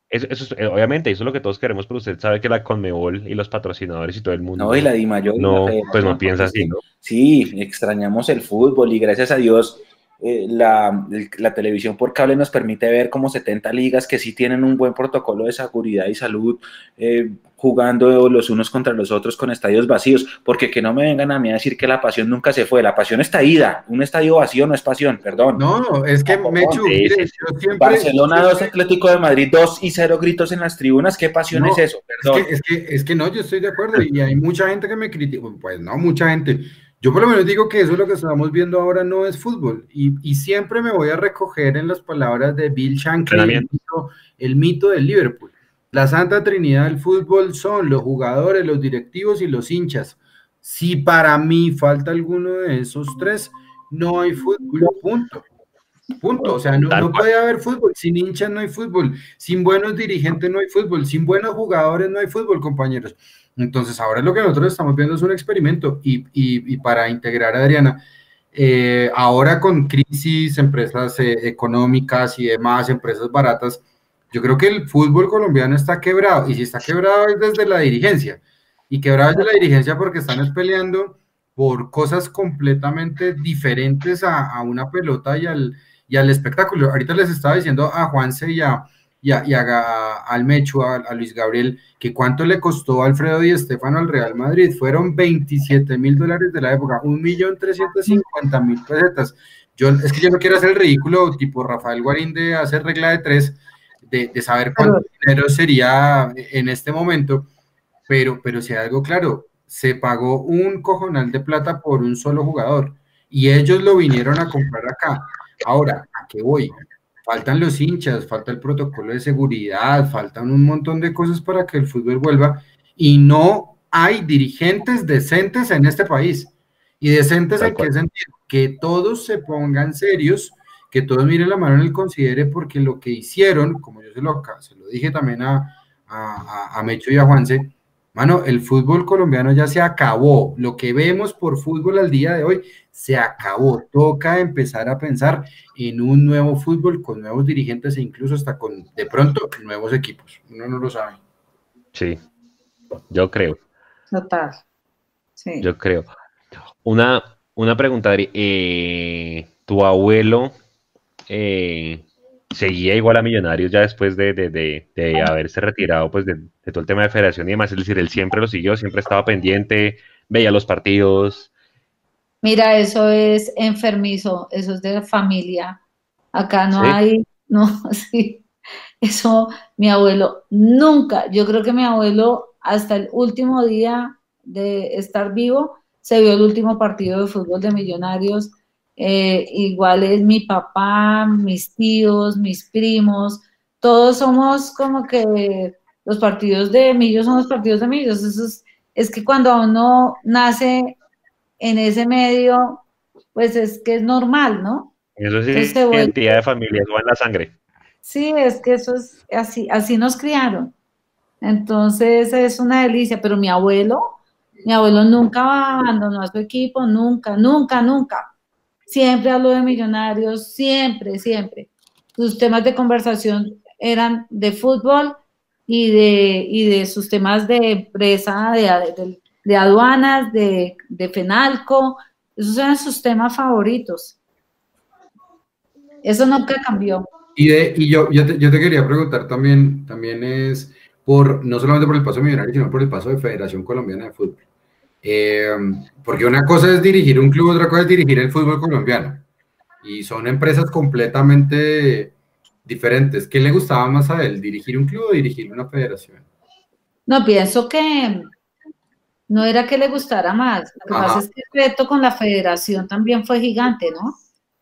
Eso, eh, obviamente, eso es lo que todos queremos, pero usted sabe que la Conmebol y los patrocinadores y todo el mundo. No, y la Di Mayor. No, pues no piensa así, ¿no? Sí, extrañamos el fútbol y gracias a Dios eh, la, televisión por cable nos permite ver como 70 ligas que sí tienen un buen protocolo de seguridad y salud, eh, jugando los unos contra los otros con estadios vacíos, porque que no me vengan a mí a decir que la pasión nunca se fue, la pasión está ida, un estadio vacío no es pasión, perdón. No, es que me Barcelona 2, Atlético de Madrid 2 y 0 gritos en las tribunas, ¿qué pasión es eso? Perdón. Es que, es que, no, yo estoy de acuerdo y hay mucha gente que me critica, pues no, mucha gente. Yo por lo menos digo que eso es lo que estamos viendo ahora no es fútbol y, y siempre me voy a recoger en las palabras de Bill Shankly, el mito del Liverpool la Santa Trinidad del fútbol son los jugadores, los directivos y los hinchas. Si para mí falta alguno de esos tres, no hay fútbol, punto. Punto. O sea, no, puede haber fútbol. Sin hinchas no hay fútbol. Sin buenos dirigentes no hay fútbol. Sin buenos jugadores no hay fútbol, compañeros. Entonces, ahora lo que nosotros estamos viendo es un experimento. Y, para integrar a Adriana, eh, ahora con crisis, empresas eh, económicas y demás, empresas baratas, yo creo que el fútbol colombiano está quebrado, y si está quebrado es desde la dirigencia, y quebrado desde la dirigencia porque están peleando por cosas completamente diferentes a, una pelota y al, y al espectáculo. Ahorita les estaba diciendo a Juanse y a, y a, al Mechu, a, Luis Gabriel, que cuánto le costó a Alfredo y Estefano al Real Madrid. Fueron 27 mil dólares de la época, un millón trescientos cincuenta mil pesetas. Yo, es que yo no quiero hacer el ridículo tipo Rafael Guarín de hacer regla de tres, de, saber cuánto dinero sería en este momento, pero, pero si hay algo claro, se pagó un cojonal de plata por un solo jugador y ellos lo vinieron a comprar acá. Ahora, ¿a qué voy? Faltan los hinchas, falta el protocolo de seguridad, faltan un montón de cosas para que el fútbol vuelva y no hay dirigentes decentes en este país. ¿Y decentes en qué sentido? Que todos se pongan serios, que todos miren la mano en el considere, porque lo que hicieron, como yo se lo, se lo dije también a, a, a Mecho y a Juanse, Mano, el fútbol colombiano ya se acabó. Lo que vemos por fútbol al día de hoy se acabó. Toca empezar a pensar en un nuevo fútbol con nuevos dirigentes e incluso hasta con, de pronto, nuevos equipos. Uno no lo sabe. Sí, yo creo. Total. Sí. Yo creo. Una, una pregunta, eh, ¿tu abuelo eh, seguía igual a Millonarios ya después de, de, de, haberse retirado pues de, todo el tema de federación y demás. Es decir, él siempre lo siguió, siempre estaba pendiente, veía los partidos. Mira, eso es enfermizo, eso es de familia. Acá no hay, no, sí. Eso, mi abuelo nunca, yo creo que mi abuelo hasta el último día de estar vivo se vio el último partido de fútbol de Millonarios eh, igual es mi papá, mis tíos, mis primos, todos somos como que los partidos de Millos son los partidos de Millos. Eso es, es que cuando uno nace en ese medio, pues es que es normal, ¿no? Eso sí, es identidad de familia, no en la sangre. Sí, es que eso es así, así nos criaron. Entonces es una delicia, pero mi abuelo, mi abuelo nunca abandonó a su equipo, nunca, nunca, nunca. Siempre habló de millonarios, siempre, siempre. Sus temas de conversación eran de fútbol y de, y de sus temas de empresa, de, de, aduanas, de, de, FENALCO. Esos eran sus temas favoritos. Eso nunca cambió. Y, de, y yo, yo te, yo, te, quería preguntar también, también es por, no solamente por el paso millonario, sino por el paso de Federación Colombiana de Fútbol. Eh, porque una cosa es dirigir un club, otra cosa es dirigir el fútbol colombiano. Y son empresas completamente diferentes. ¿Qué le gustaba más a él, dirigir un club o dirigir una federación? No, pienso que no era que le gustara más. Lo que pasa es que el reto con la federación también fue gigante, ¿no?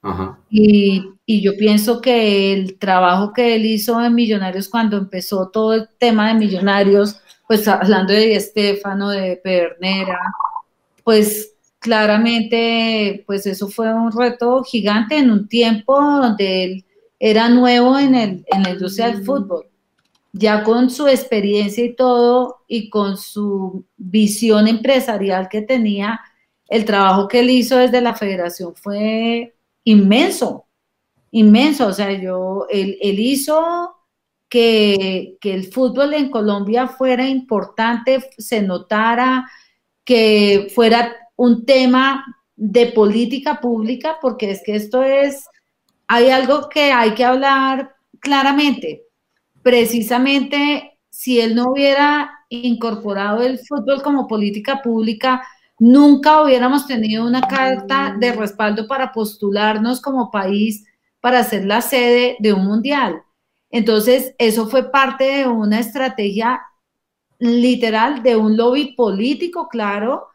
Ajá. Y, y, yo pienso que el trabajo que él hizo en Millonarios cuando empezó todo el tema de Millonarios pues hablando de Estefano, de Pernera, pues claramente, pues eso fue un reto gigante en un tiempo donde él era nuevo en, el, en la industria del fútbol. Ya con su experiencia y todo, y con su visión empresarial que tenía, el trabajo que él hizo desde la federación fue inmenso, inmenso. O sea, yo, él, él hizo que, el fútbol en Colombia fuera importante, se notara, que fuera un tema de política pública, porque es que esto es, hay algo que hay que hablar claramente. Precisamente, si él no hubiera incorporado el fútbol como política pública, nunca hubiéramos tenido una carta de respaldo para postularnos como país para ser la sede de un mundial. Entonces, eso fue parte de una estrategia literal de un lobby político, claro,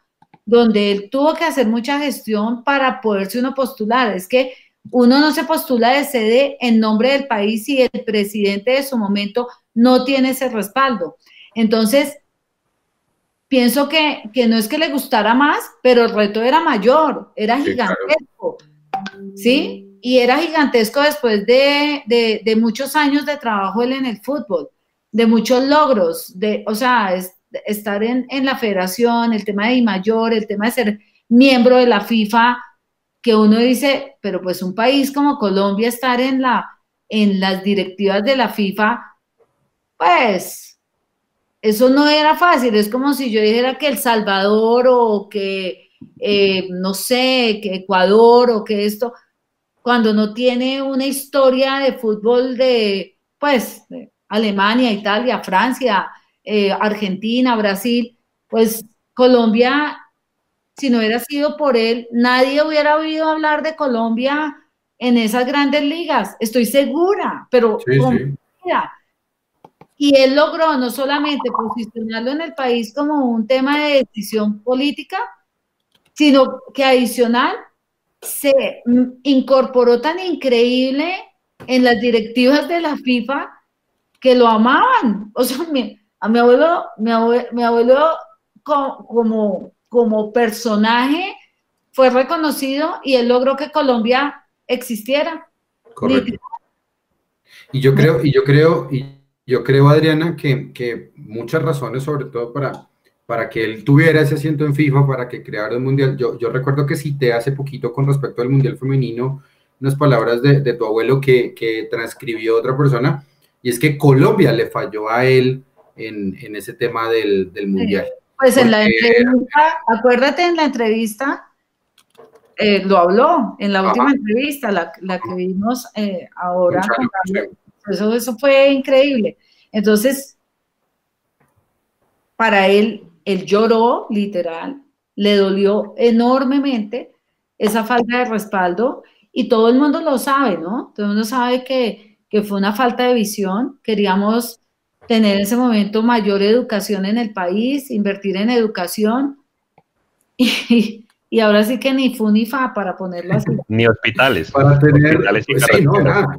donde él tuvo que hacer mucha gestión para poderse uno postular. Es que uno no se postula de sede en nombre del país si el presidente de su momento no tiene ese respaldo. Entonces, pienso que, no es que le gustara más, pero el reto era mayor, era gigantesco. ¿Sí? Y era gigantesco después de, muchos años de trabajo él en el fútbol, de muchos logros, de, o sea, estar en, la federación, el tema de I mayor, el tema de ser miembro de la FIFA, que uno dice, pero pues un país como Colombia estar en, la, en las directivas de la FIFA, pues eso no era fácil, es como si yo dijera que El Salvador o que, eh, no sé, que Ecuador o que esto, cuando no tiene una historia de fútbol de, pues, Alemania, Italia, Francia, eh, Argentina, Brasil, pues Colombia, si no hubiera sido por él, nadie hubiera oído hablar de Colombia en esas grandes ligas, estoy segura, pero y él logró no solamente posicionarlo en el país como un tema de decisión política, sino que adicional se mm, incorporó tan increíble en las directivas de la FIFA que lo amaban. O sea, mi, a mi abuelo, mi abuelo, como, como, personaje fue reconocido y él logró que Colombia existiera. Correcto. Y yo creo, y yo creo, y yo creo, Adriana, que, que muchas razones, sobre todo para, para que él tuviera ese asiento en FIFA, para que creara un mundial. Yo, yo recuerdo que cité hace poquito con respecto al mundial femenino unas palabras de, de tu abuelo que, que, transcribió otra persona, y es que Colombia le falló a él en, en ese tema del, del mundial. Pues en la entrevista, acuérdate en la entrevista, eh, lo habló, en la última entrevista, la, la, que vimos eh, ahora. Eso, eso fue increíble. Entonces, para él él lloró, literal, le dolió enormemente esa falta de respaldo y todo el mundo lo sabe, ¿no? Todo el mundo sabe que, fue una falta de visión. Queríamos tener en ese momento mayor educación en el país, invertir en educación y, ahora sí que ni fu ni fa para ponerlo así. Ni hospitales. Para tener, pues sí, no, nada.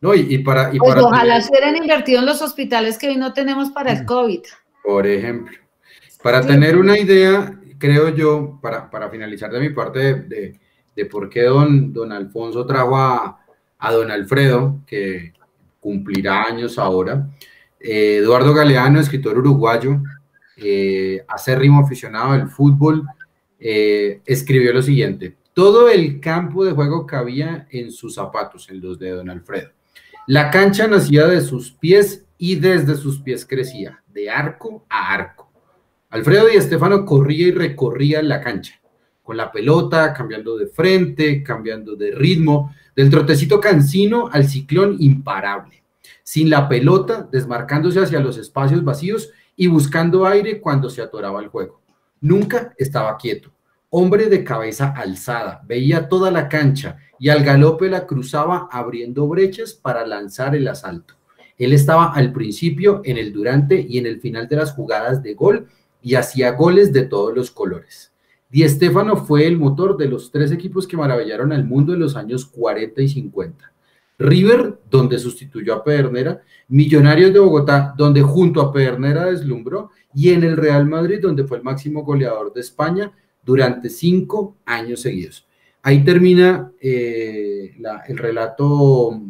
No, y, para, y pues ojalá se hubieran invertido en los hospitales que hoy no tenemos para el COVID. Por ejemplo. Para tener una idea, creo yo, para, para finalizar de mi parte de, de, por qué don, don Alfonso trajo a, a, don Alfredo, que cumplirá años ahora, eh, Eduardo Galeano, escritor uruguayo, eh, acérrimo aficionado del fútbol, eh, escribió lo siguiente, todo el campo de juego cabía en sus zapatos, en los de don Alfredo. La cancha nacía de sus pies y desde sus pies crecía, de arco a arco. Alfredo y Estefano corría y recorría la cancha, con la pelota, cambiando de frente, cambiando de ritmo, del trotecito cansino al ciclón imparable, sin la pelota, desmarcándose hacia los espacios vacíos y buscando aire cuando se atoraba el juego. Nunca estaba quieto. Hombre de cabeza alzada, veía toda la cancha y al galope la cruzaba abriendo brechas para lanzar el asalto. Él estaba al principio, en el durante y en el final de las jugadas de gol y hacía goles de todos los colores. Di Stéfano fue el motor de los tres equipos que maravillaron al mundo en los años 40 y 50. River, donde sustituyó a Pedernera, Millonarios de Bogotá, donde junto a Pedernera deslumbró, y en el Real Madrid, donde fue el máximo goleador de España durante cinco años seguidos. Ahí termina eh, el relato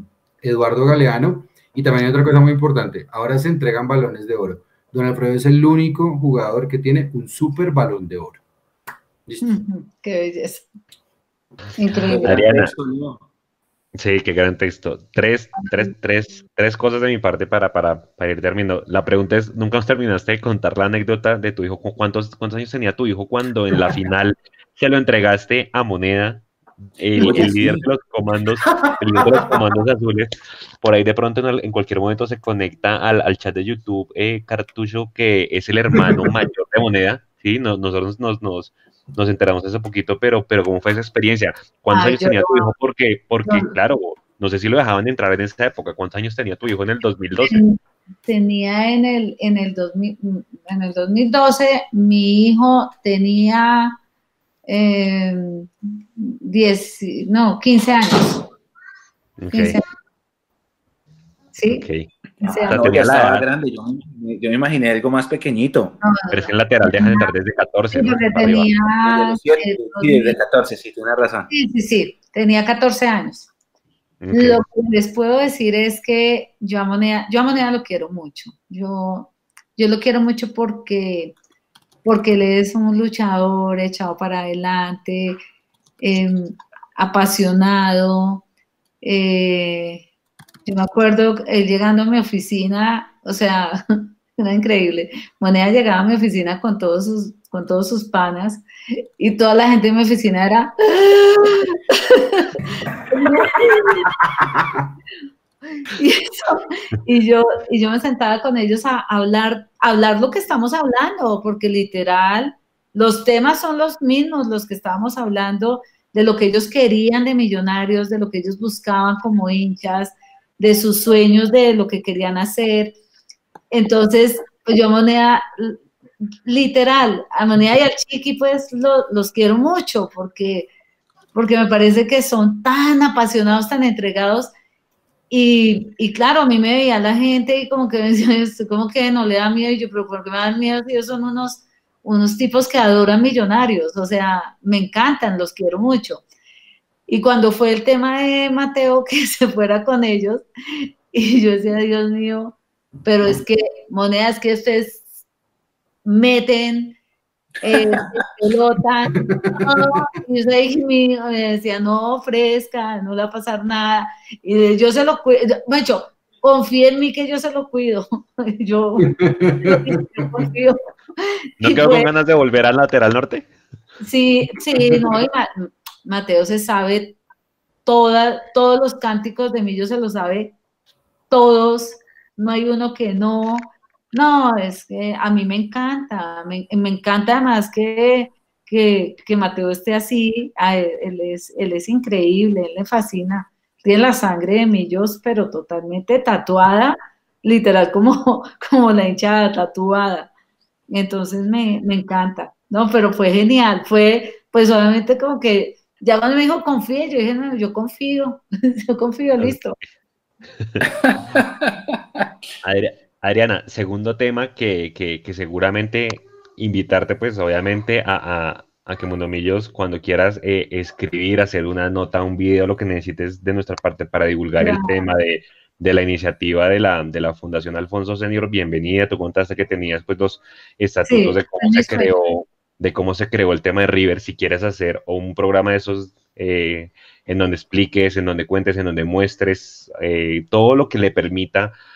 Eduardo Galeano, y también hay otra cosa muy importante, ahora se entregan balones de oro. Don Alfredo es el único jugador que tiene un super balón de oro. ¿Listo? Qué belleza. Increíble. Ariana. Sí, qué gran texto. Tres, tres, tres, tres cosas de mi parte para, para, para, ir terminando. La pregunta es, ¿nunca os terminaste de contar la anécdota de tu hijo? ¿Cuántos, ¿Cuántos años tenía tu hijo cuando en la final se lo entregaste a Moneda el, líder de los comandos, el líder de los comandos azules, por ahí de pronto en, cualquier momento se conecta al, al chat de YouTube eh, Cartucho, que es el hermano mayor de Moneda, ¿sí? nosotros nos, nos, nos enteramos hace poquito, pero, pero ¿cómo fue esa experiencia? ¿Cuántos años tenía tu hijo? Porque, porque claro, no sé si lo dejaban entrar en esa época, ¿cuántos años tenía tu hijo en el 2012? Tenía en el, en el, 2000, en el 2012, mi hijo tenía eh, 10, no, 15 años. 15 años. ¿Sí? Okay. Ah, no, grande, yo, yo, me imaginé algo más pequeñito. Pero es que en lateral deja de entrar desde 14. Sí, ¿no? tenía... Sí, desde 14, sí, tienes razón. Sí, sí, sí, tenía 14 años. Okay. Lo que les puedo decir es que yo a Moneda, yo a Moneda lo quiero mucho. Yo, yo lo quiero mucho porque porque él es un luchador echado para adelante, em, apasionado. Eh, yo me acuerdo él llegando a mi oficina, o sea, era increíble. Moneda llegaba a mi oficina con todos sus, con todos sus panas y toda la gente de mi oficina era... Y, yo, y yo me sentaba con ellos a, hablar, hablar lo que estamos hablando, porque literal, los temas son los mismos, los que estábamos hablando, de lo que ellos querían de millonarios, de lo que ellos buscaban como hinchas, de sus sueños, de lo que querían hacer. Entonces, pues yo moneda, literal, a moneda y al chiqui, pues los quiero mucho, porque porque me parece que son tan apasionados, tan entregados. Y, claro, a mí me veía la gente y como que me decía, como que no le da miedo. Y yo, pero ¿por qué me dan miedo ellos son unos, unos tipos que adoran millonarios? O sea, me encantan, los quiero mucho. Y cuando fue el tema de Mateo que se fuera con ellos, y yo decía, Dios mío, pero es que monedas que ustedes meten eh, pelota, y yo me decía, no, fresca, no le va a pasar nada, y yo se lo cuido, me hecho, confía en mí que yo se lo cuido, yo, yo confío. ¿No quedó con ganas de volver al lateral norte? Sí, sí, no, Mateo se sabe toda, todos los cánticos de mí, yo se los sabe todos, no hay uno que no, no, es que a mí me encanta, me, encanta además que, que, Mateo esté así, él, es, él es increíble, él le fascina, tiene la sangre de millos, pero totalmente tatuada, literal como, como la hinchada tatuada. Entonces me, me encanta, ¿no? Pero fue genial, fue, pues obviamente como que, ya cuando me dijo confíe, yo dije, no, yo confío, yo confío, listo. Adriana, segundo tema que, que, seguramente invitarte, pues obviamente a, a, que Mundomillos, cuando quieras eh, escribir, hacer una nota, un video, lo que necesites de nuestra parte para divulgar el tema de, de, la iniciativa de la, de la Fundación Alfonso Senior, bienvenida. Tú contaste que tenías pues los estatutos de cómo se creó, de cómo se creó el tema de River. Si quieres hacer un programa de esos eh, en donde expliques, en donde cuentes, en donde muestres eh, todo lo que le permita o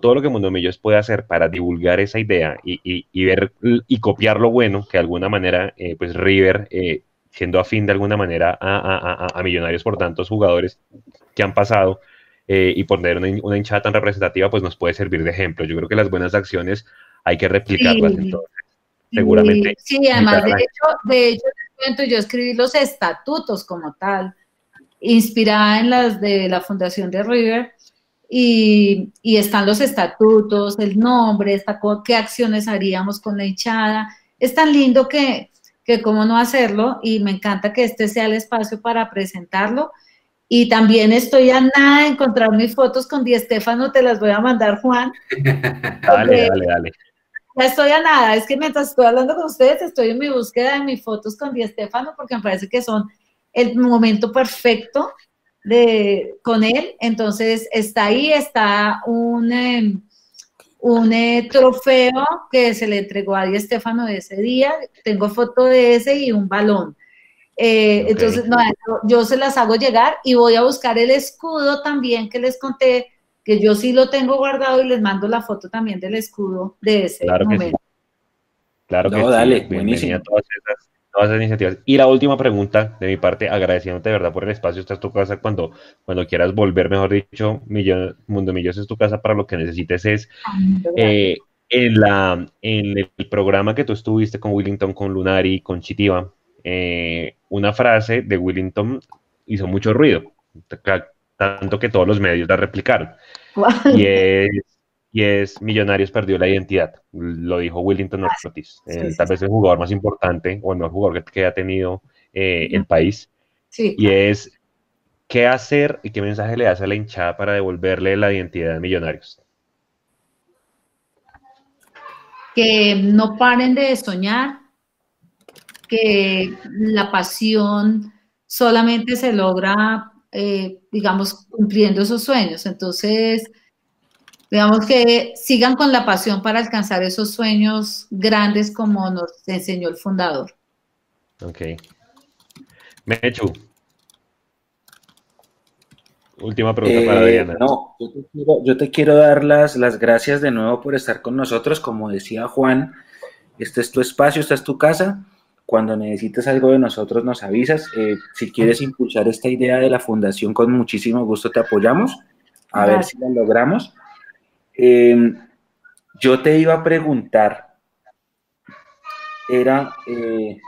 todo lo que Mundo Millos puede hacer para divulgar esa idea y, ver y copiar lo bueno que de alguna manera, eh, pues River, eh, siendo afín de alguna manera a, Millonarios por tantos jugadores que han pasado eh, y por tener una, hinchada tan representativa, pues nos puede servir de ejemplo. Yo creo que las buenas acciones hay que replicarlas entonces. Seguramente. Sí, además, de hecho, de hecho, yo escribí los estatutos como tal, inspirada en las de la Fundación de River, y, están los estatutos, el nombre, está, qué acciones haríamos con la hinchada. Es tan lindo que, que cómo no hacerlo y me encanta que este sea el espacio para presentarlo. Y también estoy a nada de encontrar mis fotos con Di Estefano, te las voy a mandar, Juan. dale, dale, dale. Ya estoy a nada, es que mientras estoy hablando con ustedes, estoy en mi búsqueda de mis fotos con Di Estefano porque me parece que son el momento perfecto de, con él. Entonces está ahí, está un, em, un eh, trofeo que se le entregó a Di Estefano de ese día. Tengo foto de ese y un balón. Eh, entonces, yo se las hago llegar y voy a buscar el escudo también que les conté, que yo sí lo tengo guardado y les mando la foto también del escudo de ese claro momento. Claro que dale, buenísimo. todas esas todas esas iniciativas. Y la última pregunta de mi parte, agradeciéndote de verdad por el espacio, esta es tu casa cuando, cuando quieras volver, mejor dicho, Millón, Mundo Millos es tu casa para lo que necesites es eh, en, la, en el programa que tú estuviste con Willington, con Lunari, con Chitiva, eh, una frase de Willington hizo mucho ruido, tanto que todos los medios la replicaron. Y es y es Millonarios perdió la identidad. Lo dijo Willington ah, Ortiz, tal vez el jugador más importante o el mejor jugador que, ha tenido eh, el país. Y es qué hacer y qué mensaje le das a la hinchada para devolverle la identidad de Millonarios. Que no paren de soñar, que la pasión solamente se logra, eh, digamos, cumpliendo esos sueños. Entonces, digamos que sigan con la pasión para alcanzar esos sueños grandes como nos enseñó el fundador. Ok. Mechu. Última pregunta para eh, Adriana. No, yo te, quiero, dar las, las gracias de nuevo por estar con nosotros. Como decía Juan, este es tu espacio, esta es tu casa. Cuando necesites algo de nosotros nos avisas. Eh, si quieres impulsar esta idea de la fundación, con muchísimo gusto te apoyamos. A ver si la logramos. Em, yo te iba a preguntar, era, eh,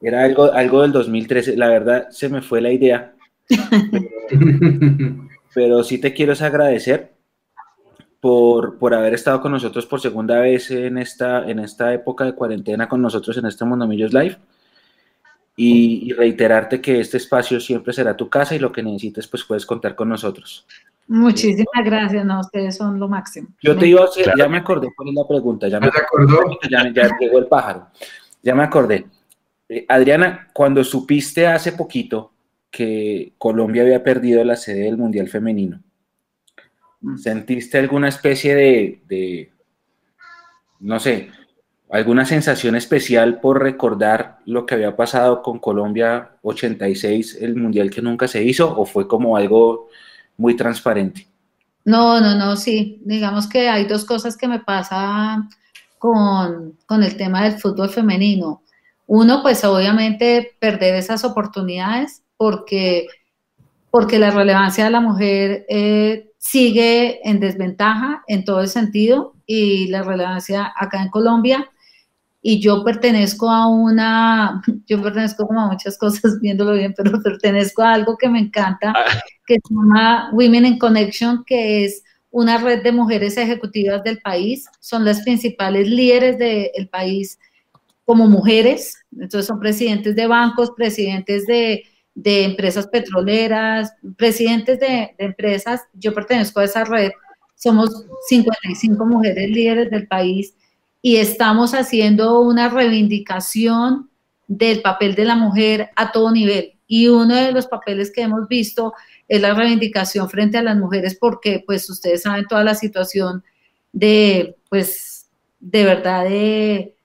era algo, algo del 2013, la verdad se me fue la idea, pero, sí te quiero agradecer por, por, haber estado con nosotros por segunda vez en esta, en esta época de cuarentena con nosotros en este Monomillos Live. Y, reiterarte que este espacio siempre será tu casa y lo que necesites pues puedes contar con nosotros. Muchísimas gracias, no, ustedes son lo máximo. Yo te iba a hacer, ya me acordé cuál es la pregunta, ya me acordó, ya, ya llegó el pájaro, ya me acordé. Eh, Adriana, cuando supiste hace poquito que Colombia había perdido la sede del Mundial Femenino, mm. ¿sentiste alguna especie de, de no sé, alguna sensación especial por recordar lo que había pasado con Colombia 86, el mundial que nunca se hizo, o fue como algo muy transparente? No, no, no, sí. Digamos que hay dos cosas que me pasan con, con el tema del fútbol femenino. Uno, pues obviamente perder esas oportunidades porque, porque la relevancia de la mujer eh, sigue en desventaja en todo el sentido y la relevancia acá en Colombia y yo pertenezco a una, yo pertenezco como a muchas cosas viéndolo bien, pero pertenezco a algo que me encanta, ah. que se llama Women in Connection, que es una red de mujeres ejecutivas del país, son las principales líderes del país como mujeres, entonces son presidentes de bancos, presidentes de, de empresas petroleras, presidentes de, de empresas, yo pertenezco a esa red, somos 55 mujeres líderes del país y estamos haciendo una reivindicación del papel de la mujer a todo nivel. Y uno de los papeles que hemos visto es la reivindicación frente a las mujeres porque pues ustedes saben toda la situación de pues de verdad de,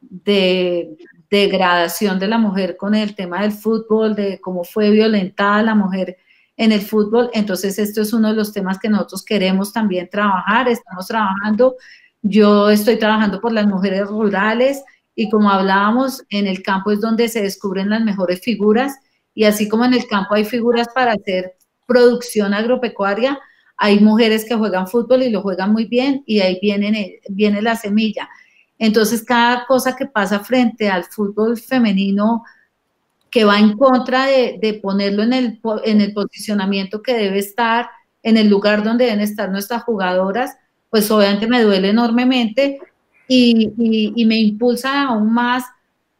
de degradación de la mujer con el tema del fútbol, de cómo fue violentada la mujer en el fútbol. Entonces, esto es uno de los temas que nosotros queremos también trabajar. Estamos trabajando yo estoy trabajando por las mujeres rurales y como hablábamos, en el campo es donde se descubren las mejores figuras y así como en el campo hay figuras para hacer producción agropecuaria, hay mujeres que juegan fútbol y lo juegan muy bien y ahí viene, viene la semilla. Entonces, cada cosa que pasa frente al fútbol femenino que va en contra de, ponerlo en el, en el posicionamiento que debe estar, en el lugar donde deben estar nuestras jugadoras, pues obviamente me duele enormemente y, me impulsa aún más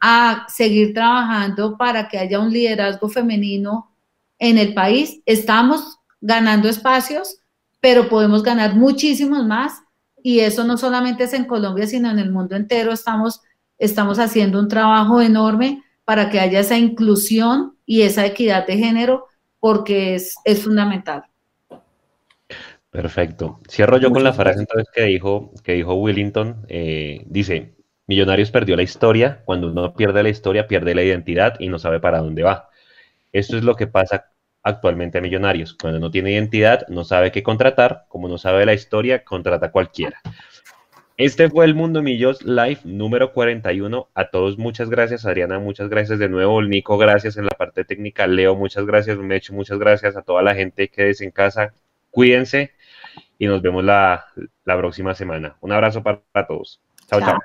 a seguir trabajando para que haya un liderazgo femenino en el país. Estamos ganando espacios, pero podemos ganar muchísimos más y eso no solamente es en Colombia, sino en el mundo entero. Estamos, estamos haciendo un trabajo enorme para que haya esa inclusión y esa equidad de género porque es, es fundamental. Perfecto. Cierro yo con la frase entonces que dijo, que dijo Willington. Eh, dice, Millonarios perdió la historia. Cuando uno pierde la historia, pierde la identidad y no sabe para dónde va. Esto es lo que pasa actualmente a Millonarios. Cuando no tiene identidad, no sabe qué contratar. Como no sabe la historia, contrata cualquiera. Este fue el Mundo Millos Live número 41. A todos muchas gracias, Adriana, muchas gracias de nuevo. Nico, gracias en la parte técnica. Leo, muchas gracias. Mecho, muchas gracias a toda la gente que es en casa. Cuídense y nos vemos la, próxima semana. Un abrazo para, todos. chao. chao.